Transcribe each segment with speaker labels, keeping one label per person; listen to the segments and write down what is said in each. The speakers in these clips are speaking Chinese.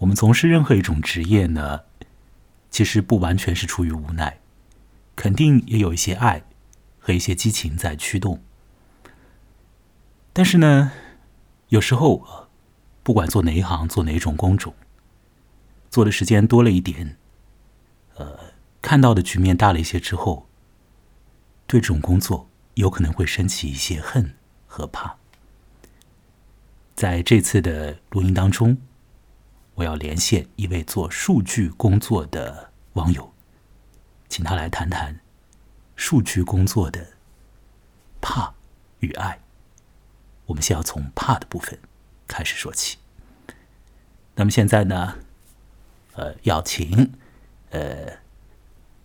Speaker 1: 我们从事任何一种职业呢，其实不完全是出于无奈，肯定也有一些爱和一些激情在驱动。但是呢，有时候，不管做哪一行，做哪一种工种，做的时间多了一点，呃，看到的局面大了一些之后，对这种工作有可能会升起一些恨和怕。在这次的录音当中，我要连线一位做数据工作的网友，请他来谈谈数据工作的怕与爱。我们先要从怕的部分开始说起。那么现在呢，呃，要请呃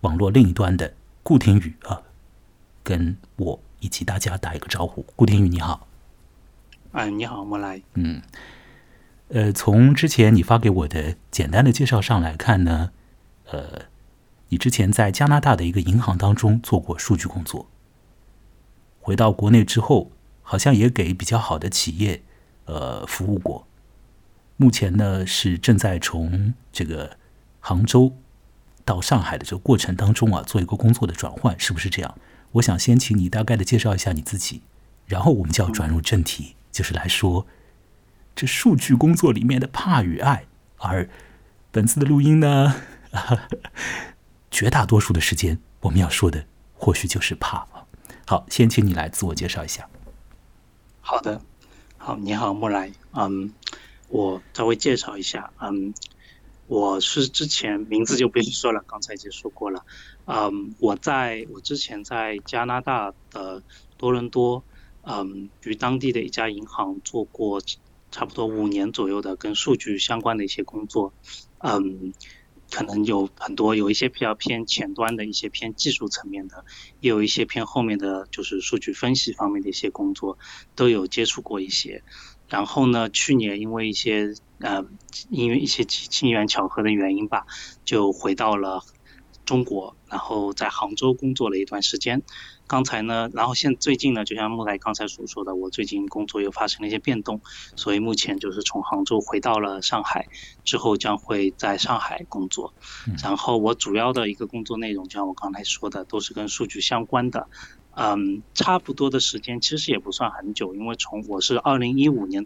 Speaker 1: 网络另一端的顾廷宇啊，跟我以及大家打一个招呼。顾廷宇，你好。
Speaker 2: 哎，你好，莫来。
Speaker 1: 嗯，呃，从之前你发给我的简单的介绍上来看呢，呃，你之前在加拿大的一个银行当中做过数据工作，回到国内之后。好像也给比较好的企业，呃，服务过。目前呢是正在从这个杭州到上海的这个过程当中啊，做一个工作的转换，是不是这样？我想先请你大概的介绍一下你自己，然后我们就要转入正题，就是来说这数据工作里面的怕与爱。而本次的录音呢，绝大多数的时间我们要说的或许就是怕好，先请你来自我介绍一下。
Speaker 2: 好的，好，你好，莫来，嗯，我稍微介绍一下，嗯，我是之前名字就不用说了，刚才已经说过了，嗯，我在我之前在加拿大的多伦多，嗯，与当地的一家银行做过差不多五年左右的跟数据相关的一些工作，嗯。可能有很多有一些比较偏前端的一些偏技术层面的，也有一些偏后面的就是数据分析方面的一些工作，都有接触过一些。然后呢，去年因为一些呃因为一些机机缘巧合的原因吧，就回到了中国，然后在杭州工作了一段时间。刚才呢，然后现最近呢，就像木来刚才所说的，我最近工作又发生了一些变动，所以目前就是从杭州回到了上海，之后将会在上海工作。然后我主要的一个工作内容，就像我刚才说的，都是跟数据相关的。嗯，差不多的时间其实也不算很久，因为从我是二零一五年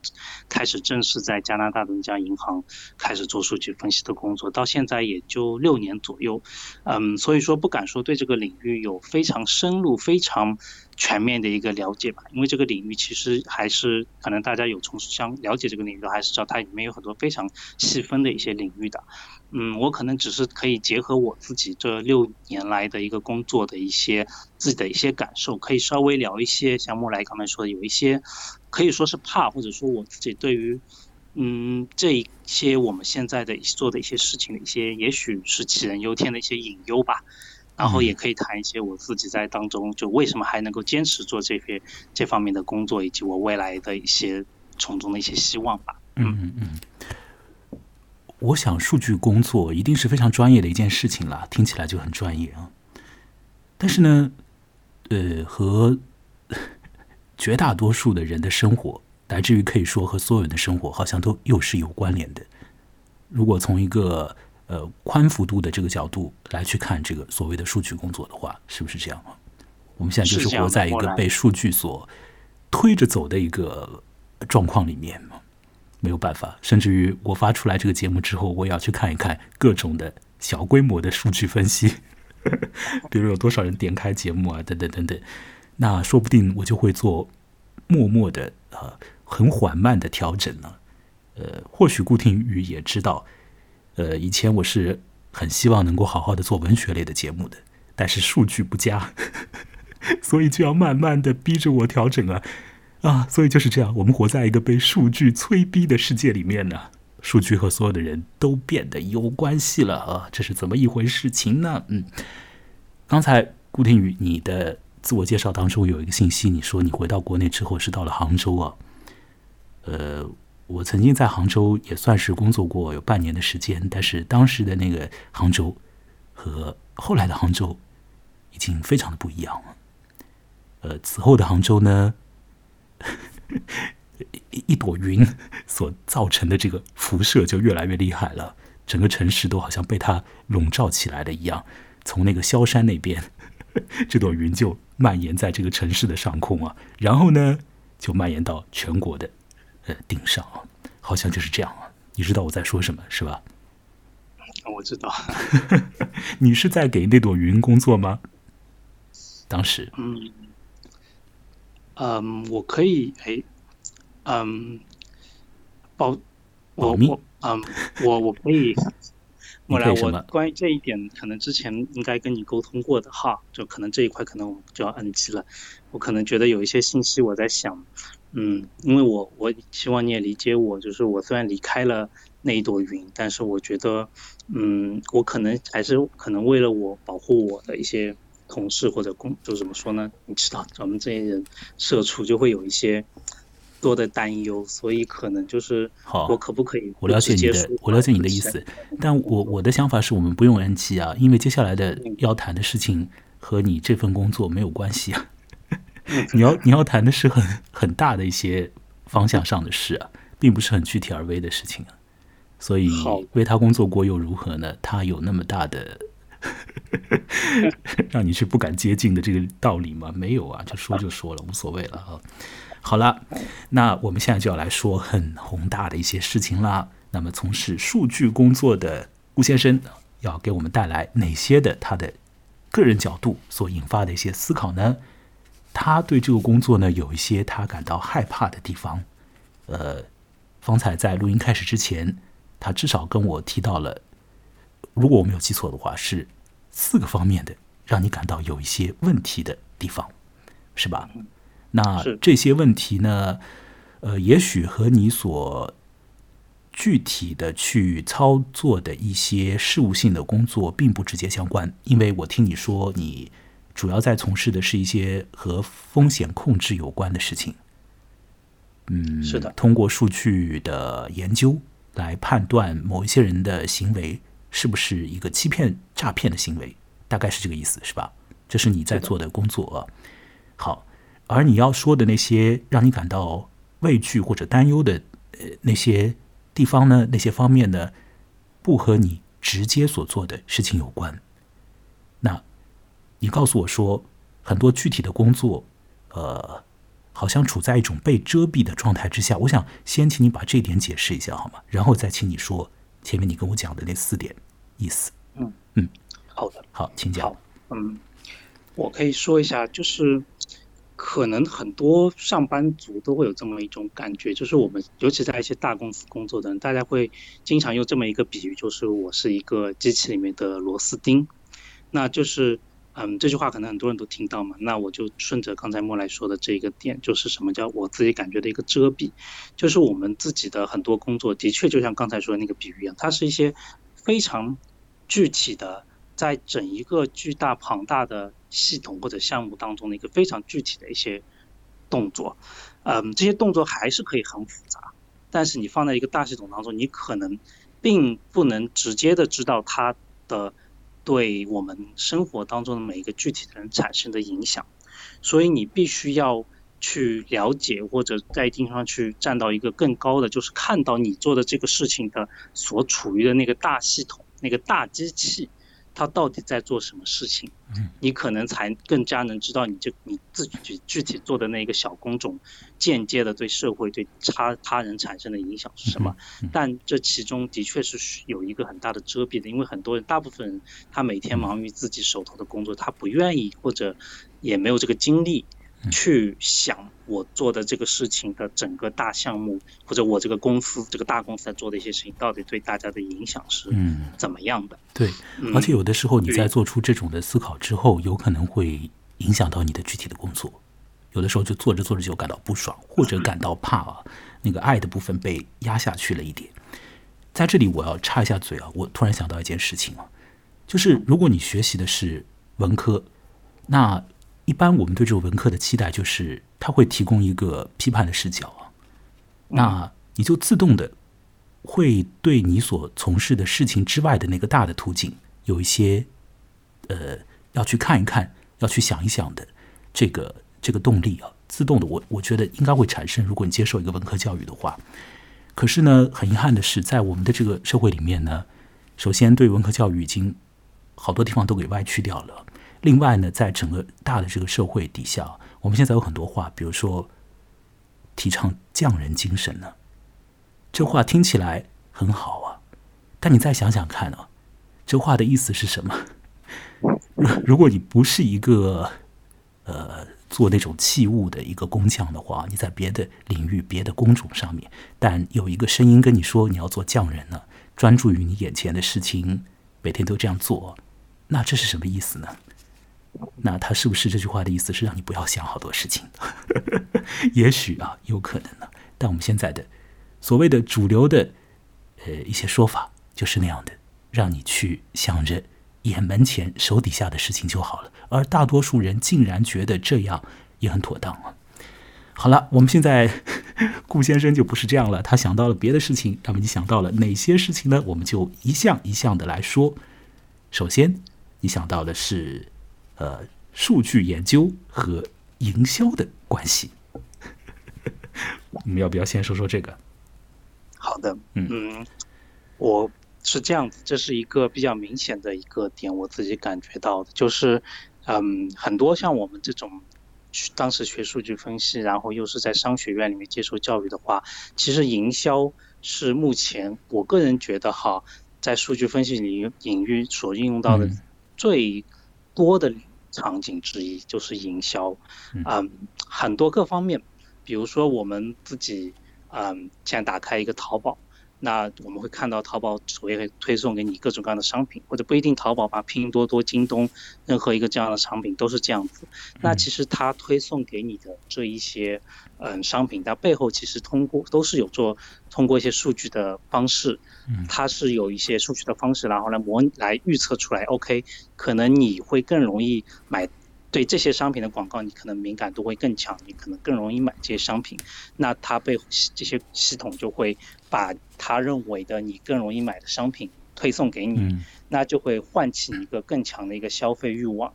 Speaker 2: 开始正式在加拿大的一家银行开始做数据分析的工作，到现在也就六年左右。嗯，所以说不敢说对这个领域有非常深入、非常全面的一个了解吧，因为这个领域其实还是可能大家有从事相了解这个领域，还是知道它里面有很多非常细分的一些领域的。嗯，我可能只是可以结合我自己这六年来的一个工作的一些自己的一些感受，可以稍微聊一些像莫来刚才说的，有一些可以说是怕，或者说我自己对于嗯这一些我们现在的做的一些事情的一些，也许是杞人忧天的一些隐忧吧。然后也可以谈一些我自己在当中就为什么还能够坚持做这些这方面的工作，以及我未来的一些从中的一些希望吧。
Speaker 1: 嗯嗯嗯。我想，数据工作一定是非常专业的一件事情了，听起来就很专业啊。但是呢，呃，和 绝大多数的人的生活，乃至于可以说和所有人的生活，好像都又是有关联的。如果从一个呃宽幅度的这个角度来去看这个所谓的数据工作的话，是不是这样啊？我们现在就是活在一个被数据所推着走的一个状况里面嘛。没有办法，甚至于我发出来这个节目之后，我也要去看一看各种的小规模的数据分析，比如有多少人点开节目啊，等等等等。那说不定我就会做默默的呃很缓慢的调整呢。呃，或许顾廷宇也知道，呃，以前我是很希望能够好好的做文学类的节目的，但是数据不佳，所以就要慢慢的逼着我调整啊。啊，所以就是这样，我们活在一个被数据催逼的世界里面呢。数据和所有的人都变得有关系了啊，这是怎么一回事情呢？嗯，刚才顾天宇，你的自我介绍当中有一个信息，你说你回到国内之后是到了杭州啊。呃，我曾经在杭州也算是工作过有半年的时间，但是当时的那个杭州和后来的杭州已经非常的不一样了。呃，此后的杭州呢？一朵云所造成的这个辐射就越来越厉害了，整个城市都好像被它笼罩起来了一样。从那个萧山那边，这朵云就蔓延在这个城市的上空啊，然后呢，就蔓延到全国的呃顶上啊，好像就是这样啊。你知道我在说什么是吧？
Speaker 2: 我知道。
Speaker 1: 你是在给那朵云工作吗？当时，
Speaker 2: 嗯，嗯，我可以，哎，嗯，保，我我，嗯，我我可以。我来，我关于这一点，可能之前应该跟你沟通过的哈，就可能这一块可能我们就要 NG 了。我可能觉得有一些信息我在想，嗯，因为我我希望你也理解我，就是我虽然离开了那一朵云，但是我觉得，嗯，我可能还是可能为了我保护我的一些同事或者工，就怎么说呢？你知道，咱们这些人社畜就会有一些。多的担忧，所以可能就是
Speaker 1: 好，
Speaker 2: 我可不可以？
Speaker 1: 我了解你的，我了解你的意思，但我我的想法是我们不用 NG 啊，因为接下来的要谈的事情和你这份工作没有关系啊。你要你要谈的是很很大的一些方向上的事啊，并不是很具体而微的事情啊。所以为他工作过又如何呢？他有那么大的 让你去不敢接近的这个道理吗？没有啊，就说就说了，无所谓了啊。好了，那我们现在就要来说很宏大的一些事情啦。那么，从事数据工作的顾先生要给我们带来哪些的他的个人角度所引发的一些思考呢？他对这个工作呢有一些他感到害怕的地方。呃，方才在录音开始之前，他至少跟我提到了，如果我没有记错的话，是四个方面的让你感到有一些问题的地方，是吧？那这些问题呢？呃，也许和你所具体的去操作的一些事务性的工作并不直接相关，因为我听你说你主要在从事的是一些和风险控制有关的事情。嗯，
Speaker 2: 是的，
Speaker 1: 通过数据的研究来判断某一些人的行为是不是一个欺骗、诈骗的行为，大概是这个意思，是吧？这是你在做的工作。好。而你要说的那些让你感到畏惧或者担忧的呃那些地方呢？那些方面呢，不和你直接所做的事情有关。那，你告诉我说很多具体的工作，呃，好像处在一种被遮蔽的状态之下。我想先请你把这一点解释一下好吗？然后再请你说前面你跟我讲的那四点意思。
Speaker 2: 嗯嗯，好的，
Speaker 1: 好，请讲。
Speaker 2: 嗯，我可以说一下，就是。可能很多上班族都会有这么一种感觉，就是我们尤其在一些大公司工作的人，大家会经常用这么一个比喻，就是我是一个机器里面的螺丝钉。那就是，嗯，这句话可能很多人都听到嘛。那我就顺着刚才莫来说的这一个点，就是什么叫我自己感觉的一个遮蔽，就是我们自己的很多工作的确就像刚才说的那个比喻一样，它是一些非常具体的。在整一个巨大庞大的系统或者项目当中的一个非常具体的一些动作，嗯，这些动作还是可以很复杂，但是你放在一个大系统当中，你可能并不能直接的知道它的对我们生活当中的每一个具体的人产生的影响，所以你必须要去了解或者在一定上去站到一个更高的，就是看到你做的这个事情的所处于的那个大系统那个大机器。他到底在做什么事情？你可能才更加能知道你这你自己具体做的那个小工种，间接的对社会对他他人产生的影响是什么？但这其中的确是有一个很大的遮蔽的，因为很多人大部分人他每天忙于自己手头的工作，他不愿意或者也没有这个精力。去想我做的这个事情的整个大项目，或者我这个公司这个大公司在做的一些事情，到底对大家的影响是怎么样的？
Speaker 1: 对，而且有的时候你在做出这种的思考之后，有可能会影响到你的具体的工作。有的时候就做着做着就感到不爽，或者感到怕啊，那个爱的部分被压下去了一点。在这里我要插一下嘴啊，我突然想到一件事情啊，就是如果你学习的是文科，那。一般我们对这个文科的期待就是，它会提供一个批判的视角啊，那你就自动的会对你所从事的事情之外的那个大的途径有一些呃要去看一看，要去想一想的这个这个动力啊，自动的，我我觉得应该会产生。如果你接受一个文科教育的话，可是呢，很遗憾的是，在我们的这个社会里面呢，首先对文科教育已经好多地方都给歪曲掉了。另外呢，在整个大的这个社会底下，我们现在有很多话，比如说提倡匠人精神呢，这话听起来很好啊，但你再想想看啊，这话的意思是什么？如果你不是一个呃做那种器物的一个工匠的话，你在别的领域、别的工种上面，但有一个声音跟你说你要做匠人呢，专注于你眼前的事情，每天都这样做，那这是什么意思呢？那他是不是这句话的意思是让你不要想好多事情？也许啊，有可能呢。但我们现在的所谓的主流的呃一些说法就是那样的，让你去想着眼门前手底下的事情就好了。而大多数人竟然觉得这样也很妥当啊。好了，我们现在 顾先生就不是这样了，他想到了别的事情。那么你想到了哪些事情呢？我们就一项一项的来说。首先，你想到的是。呃，数据研究和营销的关系，我们要不要先说说这个？
Speaker 2: 好的，嗯，我是这样子，这是一个比较明显的一个点，我自己感觉到的，就是，嗯，很多像我们这种当时学数据分析，然后又是在商学院里面接受教育的话，其实营销是目前我个人觉得哈，在数据分析领领域所应用到的最多的。场景之一就是营销，嗯，很多各方面，比如说我们自己，嗯，现在打开一个淘宝。那我们会看到淘宝首页会推送给你各种各样的商品，或者不一定淘宝吧，拼多多、京东，任何一个这样的商品都是这样子。那其实它推送给你的这一些嗯商品，它背后其实通过都是有做通过一些数据的方式，它是有一些数据的方式，然后来模来预测出来，OK，可能你会更容易买。对这些商品的广告，你可能敏感度会更强，你可能更容易买这些商品。那它被这些系统就会把他认为的你更容易买的商品推送给你，那就会唤起一个更强的一个消费欲望。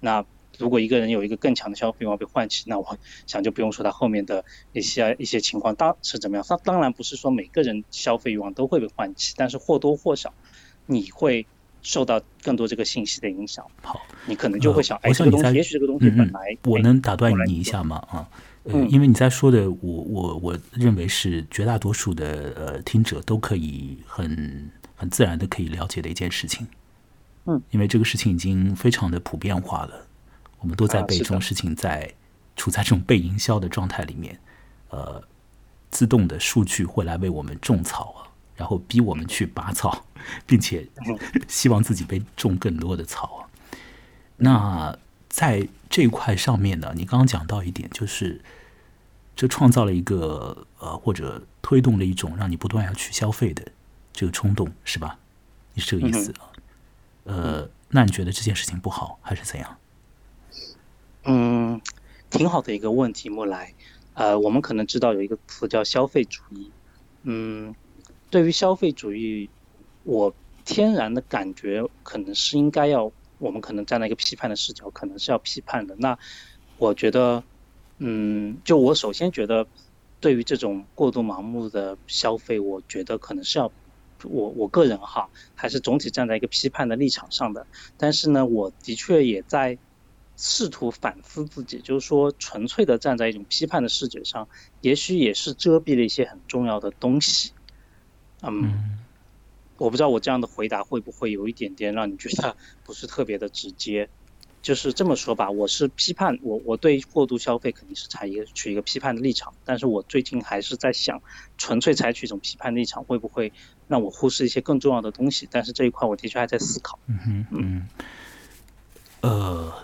Speaker 2: 那如果一个人有一个更强的消费欲望被唤起，那我想就不用说他后面的一些一些情况当是怎么样。他当然不是说每个人消费欲望都会被唤起，但是或多或少你会。受到更多这个信息的影响，
Speaker 1: 好，
Speaker 2: 你可能就会想，
Speaker 1: 哎，
Speaker 2: 这个东西，也许这个东西本来，
Speaker 1: 我能打断你一下吗？啊，呃，因为你在说的，我我我认为是绝大多数的呃听者都可以很很自然的可以了解的一件事情，
Speaker 2: 嗯，
Speaker 1: 因为这个事情已经非常的普遍化了，我们都在被这种事情在处在这种被营销的。状态里面，呃，自动的数据会来为我们种草啊。然后逼我们去拔草，并且希望自己被种更多的草啊。那在这一块上面呢，你刚刚讲到一点，就是这创造了一个呃，或者推动了一种让你不断要去消费的这个冲动，是吧？你是这个意思啊？呃，那你觉得这件事情不好还是怎样？
Speaker 2: 嗯，挺好的一个问题，莫来。呃，我们可能知道有一个词叫消费主义，嗯。对于消费主义，我天然的感觉可能是应该要，我们可能站在一个批判的视角，可能是要批判的。那我觉得，嗯，就我首先觉得，对于这种过度盲目的消费，我觉得可能是要，我我个人哈，还是总体站在一个批判的立场上的。但是呢，我的确也在试图反思自己，就是说，纯粹的站在一种批判的视角上，也许也是遮蔽了一些很重要的东西。嗯，我不知道我这样的回答会不会有一点点让你觉得不是特别的直接。就是这么说吧，我是批判我我对过度消费肯定是采一个取一个批判的立场，但是我最近还是在想，纯粹采取一种批判立场会不会让我忽视一些更重要的东西？但是这一块我的确还在思考。
Speaker 1: 嗯哼，嗯，呃，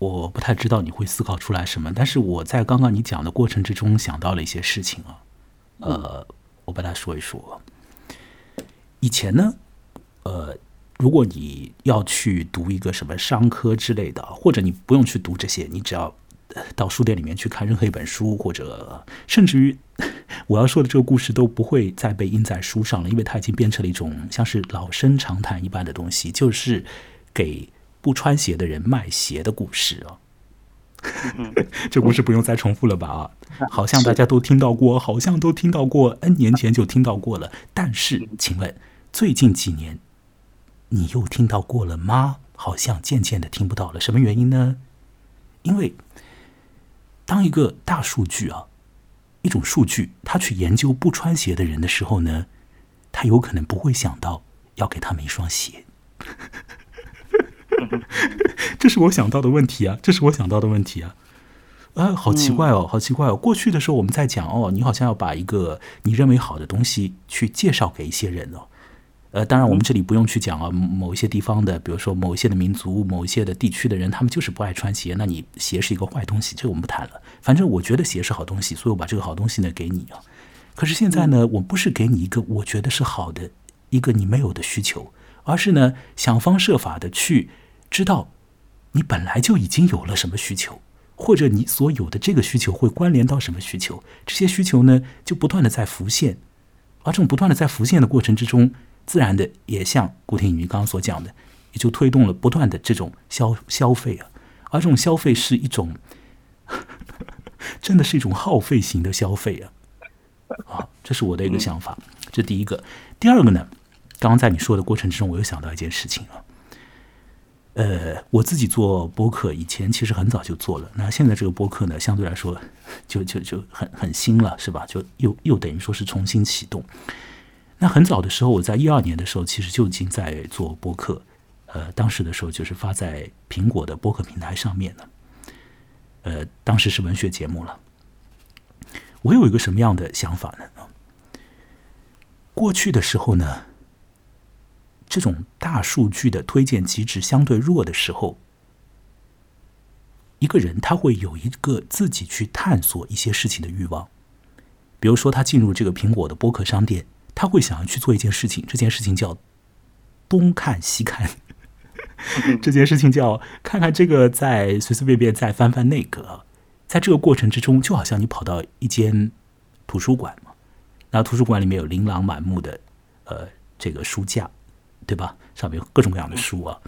Speaker 1: 我不太知道你会思考出来什么，但是我在刚刚你讲的过程之中想到了一些事情啊，呃，我把它说一说。以前呢，呃，如果你要去读一个什么商科之类的，或者你不用去读这些，你只要到书店里面去看任何一本书，或者甚至于我要说的这个故事都不会再被印在书上了，因为它已经变成了一种像是老生常谈一般的东西，就是给不穿鞋的人卖鞋的故事啊。这故事不用再重复了吧？啊，好像大家都听到过，好像都听到过，N 年前就听到过了。但是，请问最近几年你又听到过了吗？好像渐渐的听不到了。什么原因呢？因为当一个大数据啊，一种数据，他去研究不穿鞋的人的时候呢，他有可能不会想到要给他们一双鞋。这是我想到的问题啊！这是我想到的问题啊！啊，好奇怪哦，好奇怪哦！过去的时候我们在讲哦，你好像要把一个你认为好的东西去介绍给一些人哦。呃，当然我们这里不用去讲啊，某一些地方的，比如说某一些的民族、某一些的地区的人，他们就是不爱穿鞋，那你鞋是一个坏东西，这个我们不谈了。反正我觉得鞋是好东西，所以我把这个好东西呢给你啊。可是现在呢，我不是给你一个我觉得是好的一个你没有的需求，而是呢想方设法的去。知道，你本来就已经有了什么需求，或者你所有的这个需求会关联到什么需求，这些需求呢就不断的在浮现，而这种不断的在浮现的过程之中，自然的也像古天宇刚刚所讲的，也就推动了不断的这种消消费啊，而这种消费是一种，真的是一种耗费型的消费啊，啊，这是我的一个想法，这第一个，第二个呢，刚刚在你说的过程之中，我又想到一件事情啊。呃，我自己做播客以前其实很早就做了，那现在这个播客呢，相对来说就就就很很新了，是吧？就又又等于说是重新启动。那很早的时候，我在一二年的时候，其实就已经在做播客，呃，当时的时候就是发在苹果的播客平台上面了，呃，当时是文学节目了。我有一个什么样的想法呢？过去的时候呢？这种大数据的推荐机制相对弱的时候，一个人他会有一个自己去探索一些事情的欲望。比如说，他进入这个苹果的播客商店，他会想要去做一件事情，这件事情叫东看西看，这件事情叫看看这个，再随随便便再翻翻那个。在这个过程之中，就好像你跑到一间图书馆嘛，那图书馆里面有琳琅满目的呃这个书架。对吧？上面有各种各样的书啊，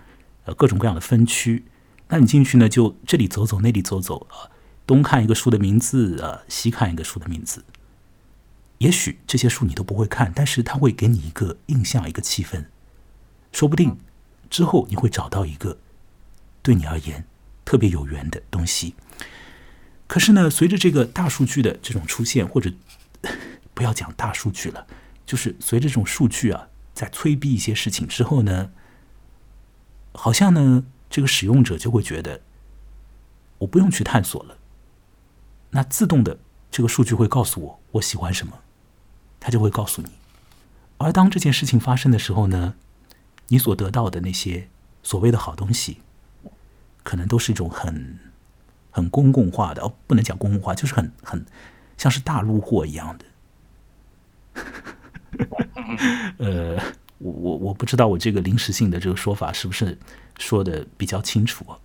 Speaker 1: 呃，各种各样的分区。那你进去呢，就这里走走，那里走走啊，东看一个书的名字啊，西看一个书的名字。也许这些书你都不会看，但是它会给你一个印象，一个气氛。说不定之后你会找到一个对你而言特别有缘的东西。可是呢，随着这个大数据的这种出现，或者 不要讲大数据了，就是随着这种数据啊。在催逼一些事情之后呢，好像呢，这个使用者就会觉得，我不用去探索了，那自动的这个数据会告诉我我喜欢什么，他就会告诉你。而当这件事情发生的时候呢，你所得到的那些所谓的好东西，可能都是一种很很公共化的，哦，不能讲公共化，就是很很像是大陆货一样的。呃，我我我不知道我这个临时性的这个说法是不是说的比较清楚啊？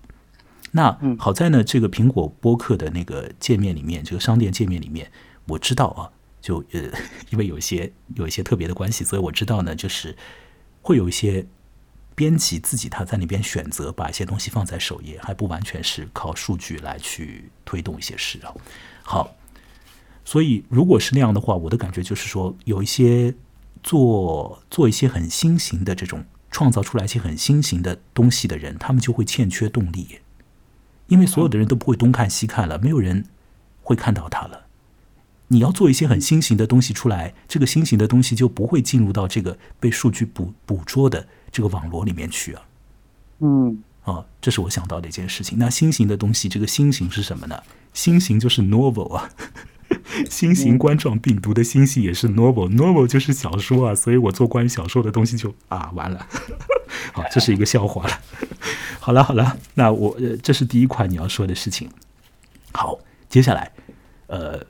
Speaker 1: 那好在呢，这个苹果播客的那个界面里面，这个商店界面里面，我知道啊，就呃，因为有一些有一些特别的关系，所以我知道呢，就是会有一些编辑自己他在那边选择把一些东西放在首页，还不完全是靠数据来去推动一些事啊。好。所以，如果是那样的话，我的感觉就是说，有一些做做一些很新型的这种创造出来一些很新型的东西的人，他们就会欠缺动力，因为所有的人都不会东看西看了，没有人会看到他了。你要做一些很新型的东西出来，这个新型的东西就不会进入到这个被数据捕捕捉的这个网络里面去啊。
Speaker 2: 嗯，
Speaker 1: 啊，这是我想到的一件事情。那新型的东西，这个新型是什么呢？新型就是 novel 啊。新型冠状病毒的星系也是 novel，novel 就是小说啊，所以我做关于小说的东西就啊完了，好，这是一个笑话了。好了好了，那我呃这是第一块你要说的事情。好，接下来呃，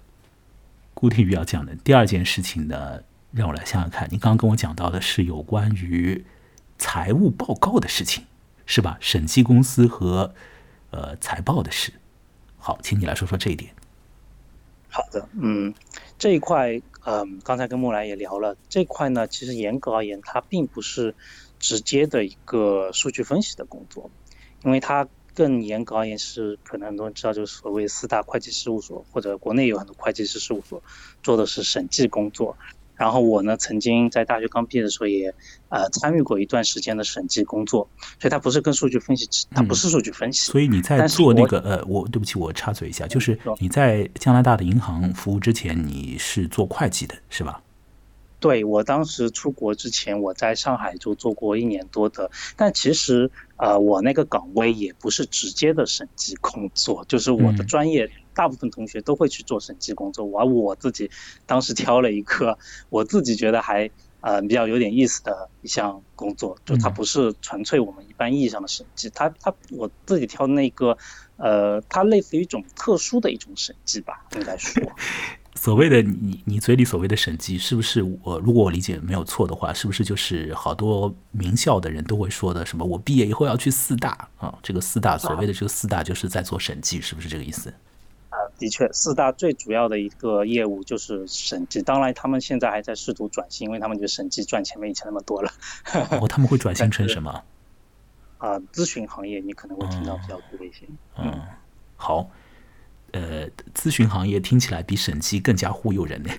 Speaker 1: 顾天宇要讲的第二件事情呢，让我来想想看，你刚刚跟我讲到的是有关于财务报告的事情，是吧？审计公司和呃财报的事。好，请你来说说这一点。
Speaker 2: 好的，嗯，这一块，嗯，刚才跟木兰也聊了，这块呢，其实严格而言，它并不是直接的一个数据分析的工作，因为它更严格而言是，可能很多人知道，就是所谓四大会计事务所，或者国内有很多会计师事务所做的是审计工作。然后我呢，曾经在大学刚毕业的时候也呃参与过一段时间的审计工作，所以它不是跟数据分析，它不是数据分析。
Speaker 1: 所以你在做那个呃，我对不起，我插嘴一下，就是你在加拿大的银行服务之前，你是做会计的，是吧？
Speaker 2: 对我当时出国之前，我在上海就做过一年多的，但其实呃，我那个岗位也不是直接的审计工作，就是我的专业，大部分同学都会去做审计工作，而我自己当时挑了一个我自己觉得还呃比较有点意思的一项工作，就它不是纯粹我们一般意义上的审计，它它我自己挑的那个呃，它类似于一种特殊的一种审计吧，应该说。
Speaker 1: 所谓的你你嘴里所谓的审计，是不是我如果我理解没有错的话，是不是就是好多名校的人都会说的什么？我毕业以后要去四大啊，这个四大所谓的这个四大就是在做审计，是不是这个意思？
Speaker 2: 啊，的确，四大最主要的一个业务就是审计。当然，他们现在还在试图转型，因为他们觉得审计赚钱没以前那么多了。
Speaker 1: 哦，他们会转 型成什么？
Speaker 2: 啊，咨询行业你可能会听到比较多一些。嗯，
Speaker 1: 好。呃，咨询行业听起来比审计更加忽悠人呢。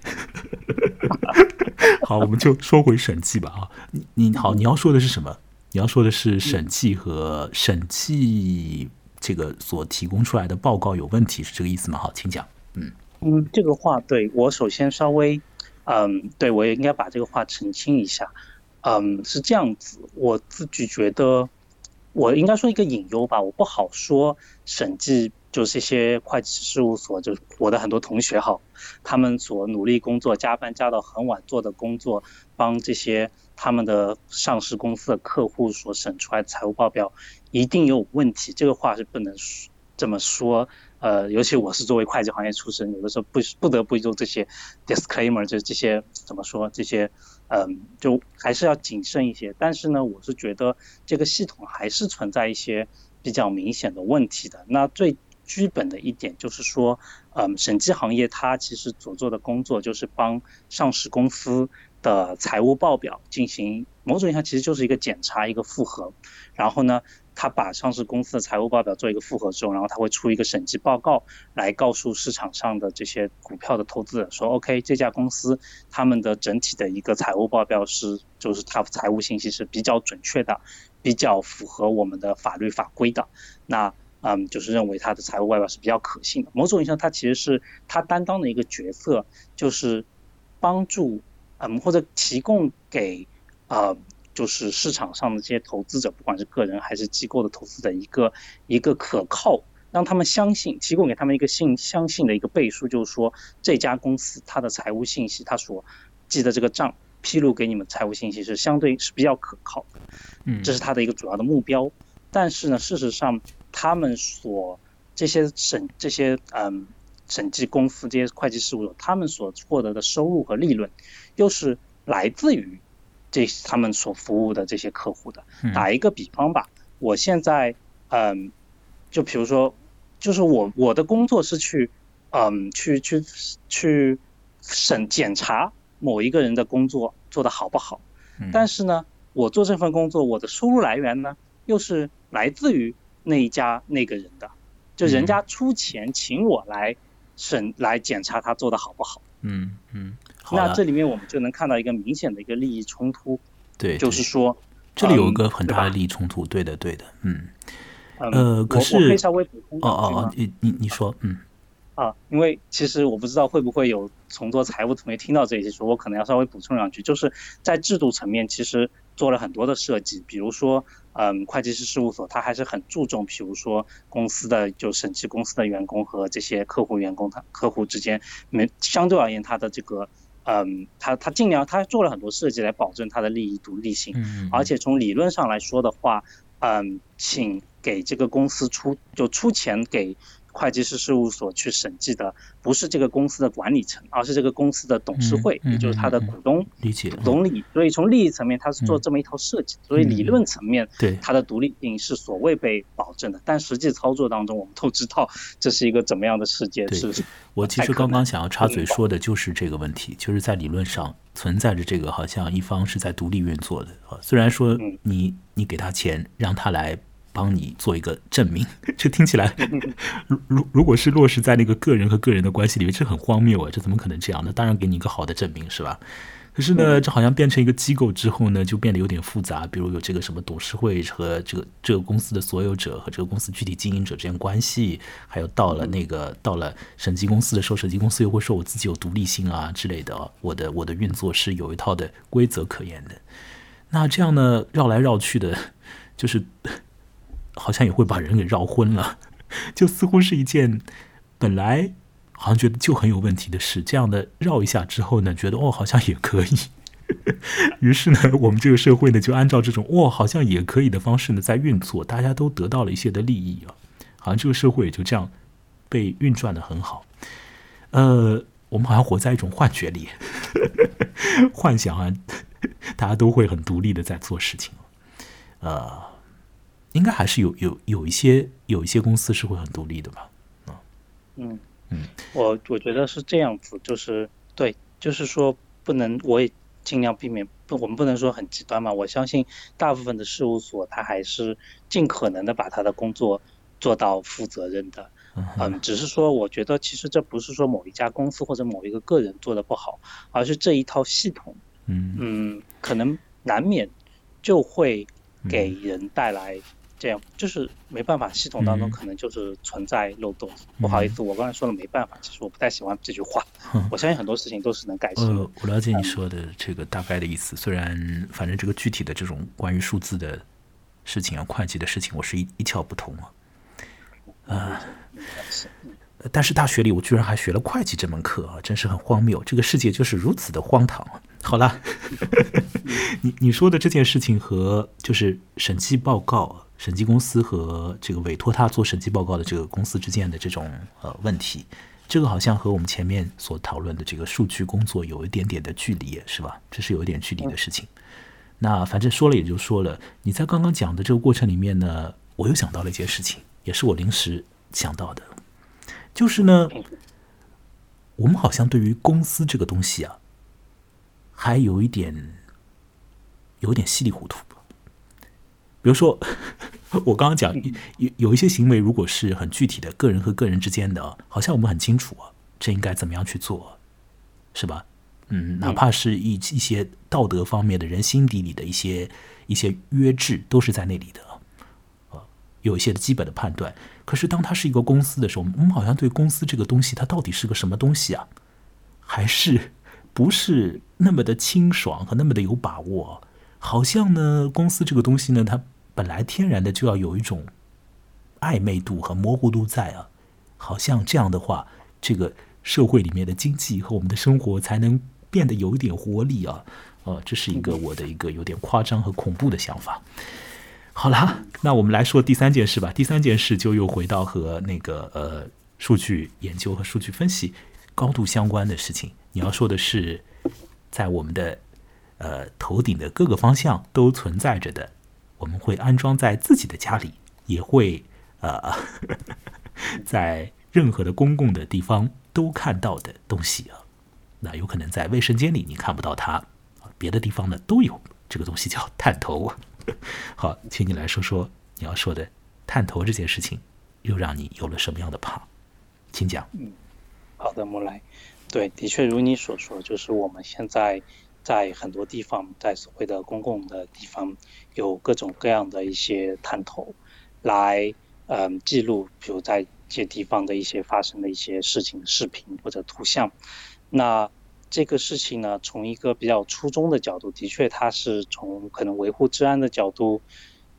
Speaker 1: 好，我们就说回审计吧。啊，你你好，你要说的是什么？你要说的是审计和审计这个所提供出来的报告有问题，是这个意思吗？好，请讲。
Speaker 2: 嗯嗯，这个话对我首先稍微，嗯，对我也应该把这个话澄清一下。嗯，是这样子，我自己觉得，我应该说一个隐忧吧，我不好说审计。就是一些会计事务所，就是我的很多同学哈，他们所努力工作、加班加到很晚做的工作，帮这些他们的上市公司的客户所审出来的财务报表一定有问题。这个话是不能这么说。呃，尤其我是作为会计行业出身，有的时候不不得不用这些 disclaimer，就是这些怎么说？这些嗯，就还是要谨慎一些。但是呢，我是觉得这个系统还是存在一些比较明显的问题的。那最基本的一点就是说，嗯，审计行业它其实所做的工作就是帮上市公司的财务报表进行某种意义上其实就是一个检查、一个复核。然后呢，他把上市公司的财务报表做一个复核之后，然后他会出一个审计报告来告诉市场上的这些股票的投资者说：“OK，这家公司他们的整体的一个财务报表是，就是它财务信息是比较准确的，比较符合我们的法律法规的。”那嗯，就是认为他的财务外表是比较可信的。某种意义上，他其实是他担当的一个角色，就是帮助嗯或者提供给呃就是市场上的这些投资者，不管是个人还是机构的投资者，一个一个可靠，让他们相信，提供给他们一个信相信的一个背书，就是说这家公司它的财务信息，它所记的这个账披露给你们财务信息是相对是比较可靠的。嗯，这是他的一个主要的目标。但是呢，事实上。他们所这些审这些嗯审计公司这些会计事务所，他们所获得的收入和利润，又是来自于这他们所服务的这些客户的。打一个比方吧，我现在嗯，就比如说，就是我我的工作是去嗯去去去审检查某一个人的工作做得好不好，但是呢，我做这份工作，我的收入来源呢，又是来自于。那一家那个人的，就人家出钱请我来审来检查他做的好不好。
Speaker 1: 嗯嗯，
Speaker 2: 那这里面我们就能看到一个明显的一个利益冲突。
Speaker 1: 对，
Speaker 2: 就是说
Speaker 1: 这里有一个很大的利益冲突。对的对的，嗯。呃，可是
Speaker 2: 我可以稍微补充
Speaker 1: 哦哦哦，你你你说，嗯。
Speaker 2: 啊，因为其实我不知道会不会有从做财务同学听到这些，说我可能要稍微补充两句，就是在制度层面，其实做了很多的设计，比如说。嗯，会计师事务所他还是很注重，比如说公司的就审计公司的员工和这些客户员工，他客户之间没相对而言他的这个，嗯，他他尽量他做了很多设计来保证他的利益独立性，而且从理论上来说的话，嗯，请给这个公司出就出钱给。会计师事务所去审计的不是这个公司的管理层，而是这个公司的董事会，也就是他的股东。
Speaker 1: 理解。
Speaker 2: 总理，所以从利益层面，他是做这么一套设计，所以理论层面，
Speaker 1: 对
Speaker 2: 它的独立性是所谓被保证的。但实际操作当中，我们都知道这是一个怎么样的世界。是
Speaker 1: 我其实刚刚想要插嘴说的就是这个问题，就是在理论上存在着这个好像一方是在独立运作的啊。虽然说你你给他钱，让他来。帮你做一个证明。这听起来，如如如果是落实在那个个人和个人的关系里面，这很荒谬啊！这怎么可能这样呢？当然给你一个好的证明，是吧？可是呢，这好像变成一个机构之后呢，就变得有点复杂。比如有这个什么董事会和这个这个公司的所有者和这个公司具体经营者之间关系，还有到了那个到了审计公司的时候，审计公司又会说我自己有独立性啊之类的，我的我的运作是有一套的规则可言的。那这样呢，绕来绕去的，就是好像也会把人给绕昏了，就似乎是一件本来。好像觉得就很有问题的事，这样的绕一下之后呢，觉得哦好像也可以，于是呢，我们这个社会呢就按照这种哦好像也可以的方式呢在运作，大家都得到了一些的利益啊，好像这个社会也就这样被运转的很好。呃，我们好像活在一种幻觉里，幻想啊，大家都会很独立的在做事情，呃，应该还是有有有一些有一些公司是会很独立的吧，
Speaker 2: 啊，嗯。嗯，我我觉得是这样子，就是对，就是说不能，我也尽量避免不，我们不能说很极端嘛。我相信大部分的事务所，他还是尽可能的把他的工作做到负责任的。嗯，只是说，我觉得其实这不是说某一家公司或者某一个个人做的不好，而是这一套系统，嗯嗯，可能难免就会给人带来。这样就是没办法，系统当中可能就是存在漏洞。不好意思，我刚才说了没办法，其实我不太喜欢这句话。我相信很多事情都是能改进的。
Speaker 1: 我了解你说的这个大概的意思，虽然反正这个具体的这种关于数字的事情啊、会计的事情，我是一一窍不通啊。啊，但是大学里我居然还学了会计这门课啊，真是很荒谬。这个世界就是如此的荒唐。好了，你你说的这件事情和就是审计报告。审计公司和这个委托他做审计报告的这个公司之间的这种呃问题，这个好像和我们前面所讨论的这个数据工作有一点点的距离，是吧？这是有一点距离的事情。那反正说了也就说了，你在刚刚讲的这个过程里面呢，我又想到了一件事情，也是我临时想到的，就是呢，我们好像对于公司这个东西啊，还有一点有点稀里糊涂。比如说，我刚刚讲有有一些行为，如果是很具体的个人和个人之间的，好像我们很清楚啊，这应该怎么样去做，是吧？嗯，哪怕是一一些道德方面的人心底里的一些一些约制，都是在那里的，啊，有一些的基本的判断。可是当它是一个公司的时候，我们好像对公司这个东西，它到底是个什么东西啊？还是不是那么的清爽和那么的有把握？好像呢，公司这个东西呢，它本来天然的就要有一种暧昧度和模糊度在啊。好像这样的话，这个社会里面的经济和我们的生活才能变得有一点活力啊。呃，这是一个我的一个有点夸张和恐怖的想法。好啦，那我们来说第三件事吧。第三件事就又回到和那个呃数据研究和数据分析高度相关的事情。你要说的是，在我们的。呃，头顶的各个方向都存在着的，我们会安装在自己的家里，也会呃，在任何的公共的地方都看到的东西啊。那有可能在卫生间里你看不到它，别的地方呢都有这个东西叫探头。好，请你来说说你要说的探头这件事情，又让你有了什么样的怕？请讲。
Speaker 2: 嗯，好的，木来。对，的确如你所说，就是我们现在。在很多地方，在所谓的公共的地方，有各种各样的一些探头，来嗯记录，比如在这些地方的一些发生的一些事情、视频或者图像。那这个事情呢，从一个比较初衷的角度，的确它是从可能维护治安的角度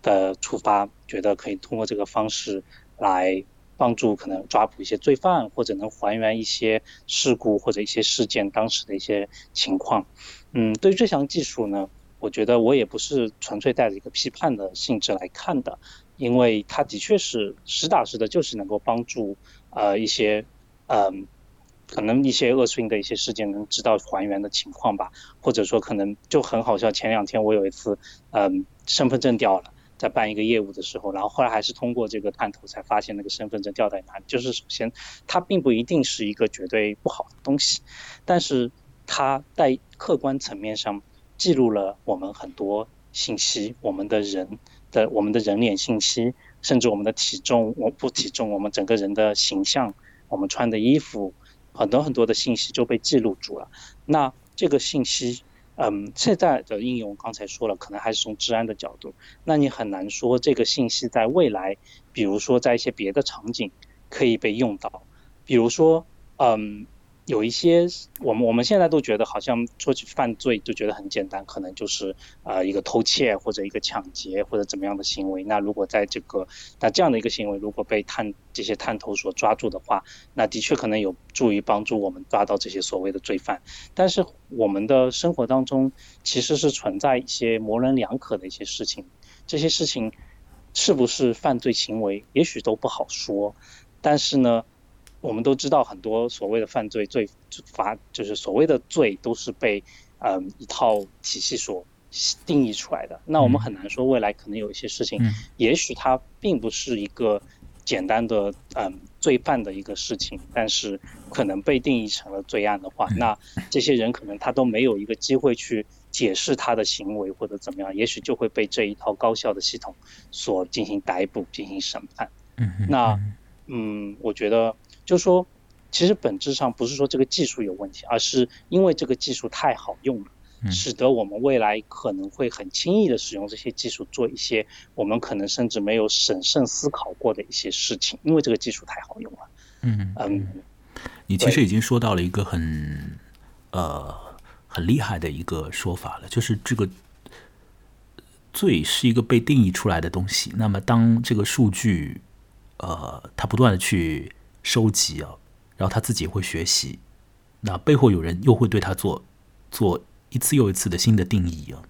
Speaker 2: 的出发，觉得可以通过这个方式来。帮助可能抓捕一些罪犯，或者能还原一些事故或者一些事件当时的一些情况。嗯，对于这项技术呢，我觉得我也不是纯粹带着一个批判的性质来看的，因为它的确是实打实的，就是能够帮助呃一些嗯可能一些恶性的一些事件能知道还原的情况吧，或者说可能就很好笑。前两天我有一次嗯身份证掉了。在办一个业务的时候，然后后来还是通过这个探头才发现那个身份证掉在哪里。就是首先，它并不一定是一个绝对不好的东西，但是它在客观层面上记录了我们很多信息，我们的人的我们的人脸信息，甚至我们的体重，我不体重，我们整个人的形象，我们穿的衣服，很多很多的信息就被记录住了。那这个信息，嗯，现在的应用刚才说了，可能还是从治安的角度。那你很难说这个信息在未来，比如说在一些别的场景可以被用到，比如说，嗯。有一些，我们我们现在都觉得好像说起犯罪就觉得很简单，可能就是呃一个偷窃或者一个抢劫或者怎么样的行为。那如果在这个那这样的一个行为如果被探这些探头所抓住的话，那的确可能有助于帮助我们抓到这些所谓的罪犯。但是我们的生活当中其实是存在一些模棱两可的一些事情，这些事情是不是犯罪行为，也许都不好说。但是呢？我们都知道，很多所谓的犯罪罪罚，就是所谓的罪，都是被嗯一套体系所定义出来的。那我们很难说未来可能有一些事情，也许它并不是一个简单的嗯罪犯的一个事情，但是可能被定义成了罪案的话，那这些人可能他都没有一个机会去解释他的行为或者怎么样，也许就会被这一套高效的系统所进行逮捕、进行审判。那嗯，我觉得。就是说，其实本质上不是说这个技术有问题，而是因为这个技术太好用了，使得我们未来可能会很轻易的使用这些技术做一些我们可能甚至没有审慎思考过的一些事情，因为这个技术太好用了。
Speaker 1: 嗯嗯，你其实已经说到了一个很呃很厉害的一个说法了，就是这个罪是一个被定义出来的东西。那么当这个数据呃它不断的去收集啊，然后他自己会学习，那背后有人又会对他做做一次又一次的新的定义啊。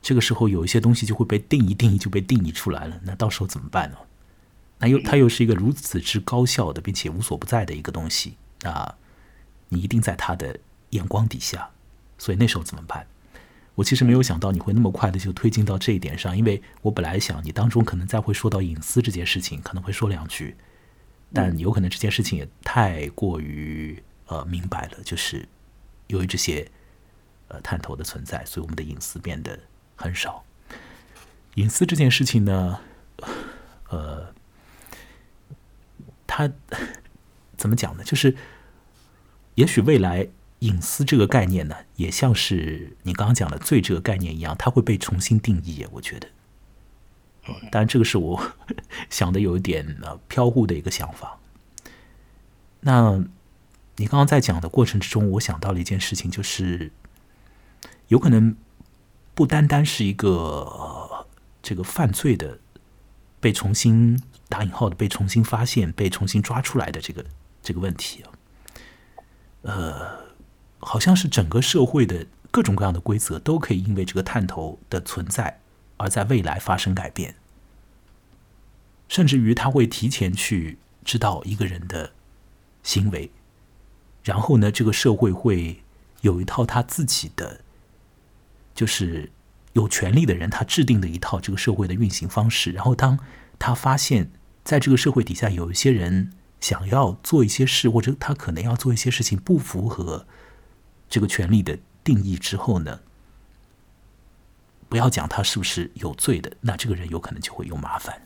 Speaker 1: 这个时候有一些东西就会被定义，定义就被定义出来了。那到时候怎么办呢？那又它又是一个如此之高效的，并且无所不在的一个东西啊！你一定在他的眼光底下，所以那时候怎么办？我其实没有想到你会那么快的就推进到这一点上，因为我本来想你当中可能再会说到隐私这件事情，可能会说两句。但有可能这件事情也太过于呃明白了，就是由于这些呃探头的存在，所以我们的隐私变得很少。隐私这件事情呢，呃，它怎么讲呢？就是也许未来隐私这个概念呢，也像是你刚刚讲的罪这个概念一样，它会被重新定义。我觉得。当然，这个是我 想的有一点呃飘忽的一个想法。那你刚刚在讲的过程之中，我想到了一件事情，就是有可能不单单是一个这个犯罪的被重新打引号的被重新发现、被重新抓出来的这个这个问题啊，呃，好像是整个社会的各种各样的规则都可以因为这个探头的存在。而在未来发生改变，甚至于他会提前去知道一个人的行为，然后呢，这个社会会有一套他自己的，就是有权利的人他制定的一套这个社会的运行方式。然后当他发现，在这个社会底下有一些人想要做一些事，或者他可能要做一些事情不符合这个权利的定义之后呢？不要讲他是不是有罪的，那这个人有可能就会有麻烦。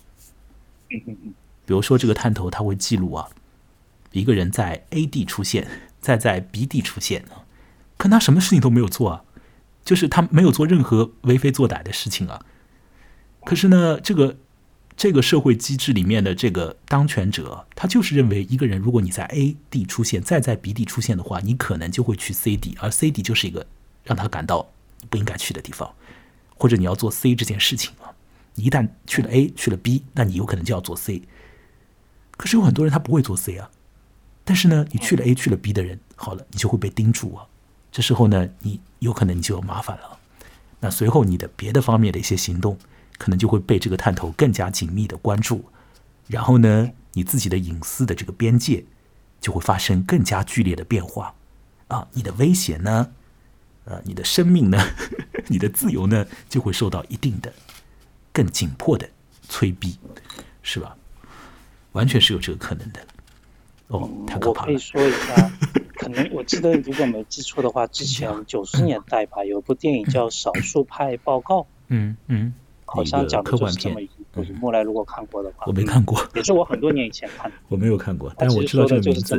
Speaker 1: 比如说这个探头它会记录啊，一个人在 A 地出现，再在 B 地出现啊，可他什么事情都没有做啊，就是他没有做任何为非作歹的事情啊。可是呢，这个这个社会机制里面的这个当权者，他就是认为一个人如果你在 A 地出现，再在 B 地出现的话，你可能就会去 C 地，而 C 地就是一个让他感到不应该去的地方。或者你要做 C 这件事情啊，你一旦去了 A 去了 B，那你有可能就要做 C。可是有很多人他不会做 C 啊，但是呢，你去了 A 去了 B 的人，好了，你就会被盯住啊。这时候呢，你有可能你就有麻烦了。那随后你的别的方面的一些行动，可能就会被这个探头更加紧密的关注。然后呢，你自己的隐私的这个边界就会发生更加剧烈的变化啊，你的危险呢？呃，你的生命呢，你的自由呢，就会受到一定的、更紧迫的催逼，是吧？完全是有这个可能的。哦，太可怕
Speaker 2: 了。我可以说一下，可能我记得，如果没记错的话，之前九十年代吧，有部电影叫《少数派报告》。
Speaker 1: 嗯嗯，
Speaker 2: 好像讲的就是这么一或者莫来如果看过的话，
Speaker 1: 我没看过，
Speaker 2: 也是我很多年以前看的。
Speaker 1: 我没有看过，但是我知道
Speaker 2: 这
Speaker 1: 个名
Speaker 2: 字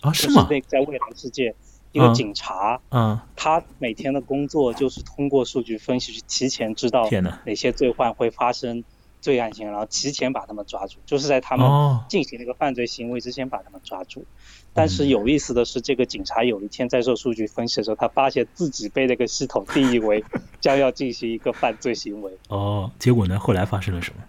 Speaker 1: 啊，是吗？
Speaker 2: 在未来世界，一个警察，
Speaker 1: 嗯，
Speaker 2: 他每天的工作就是通过数据分析去提前知道哪些罪犯会发生。罪案性，然后提前把他们抓住，就是在他们进行那个犯罪行为之前把他们抓住。但是有意思的是，这个警察有一天在做数据分析的时候，他发现自己被那个系统定义为 将要进行一个犯罪行为。
Speaker 1: 哦，结果呢？后来发生了什么？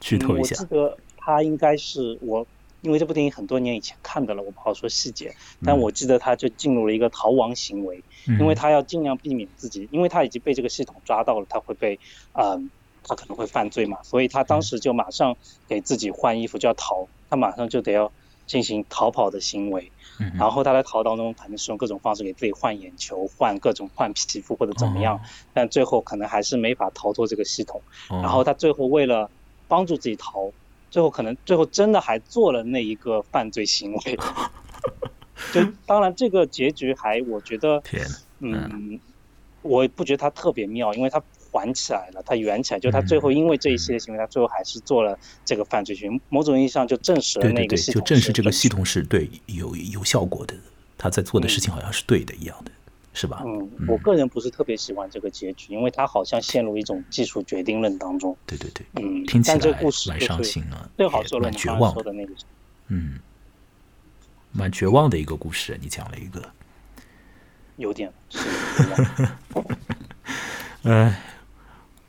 Speaker 1: 剧透一下。
Speaker 2: 我记得他应该是我，因为这部电影很多年以前看的了，我不好说细节。但我记得他就进入了一个逃亡行为，因为他要尽量避免自己，因为他已经被这个系统抓到了，他会被嗯。他可能会犯罪嘛，所以他当时就马上给自己换衣服就要逃，他马上就得要进行逃跑的行为，然后他在逃当中可能是用各种方式给自己换眼球、换各种换皮肤或者怎么样，但最后可能还是没法逃脱这个系统。然后他最后为了帮助自己逃，最后可能最后真的还做了那一个犯罪行为。就当然这个结局还我觉得，嗯，我不觉得他特别妙，因为他。还起来了，他圆起来，就他最后因为这一系列行为，他最后还是做了这个犯罪行为。某种意义上就证实了那个系
Speaker 1: 统，就证实这个系统是对有有效果的。他在做的事情好像是对的一样的，是吧？
Speaker 2: 嗯，我个人不是特别喜欢这个结局，因为他好像陷入一种技术决定论当中。
Speaker 1: 对对对，
Speaker 2: 嗯，
Speaker 1: 听起来
Speaker 2: 蛮
Speaker 1: 伤心啊，
Speaker 2: 蛮
Speaker 1: 绝望
Speaker 2: 的那个，
Speaker 1: 嗯，蛮绝望的一个故事。你讲了一个，
Speaker 2: 有点是，
Speaker 1: 哎。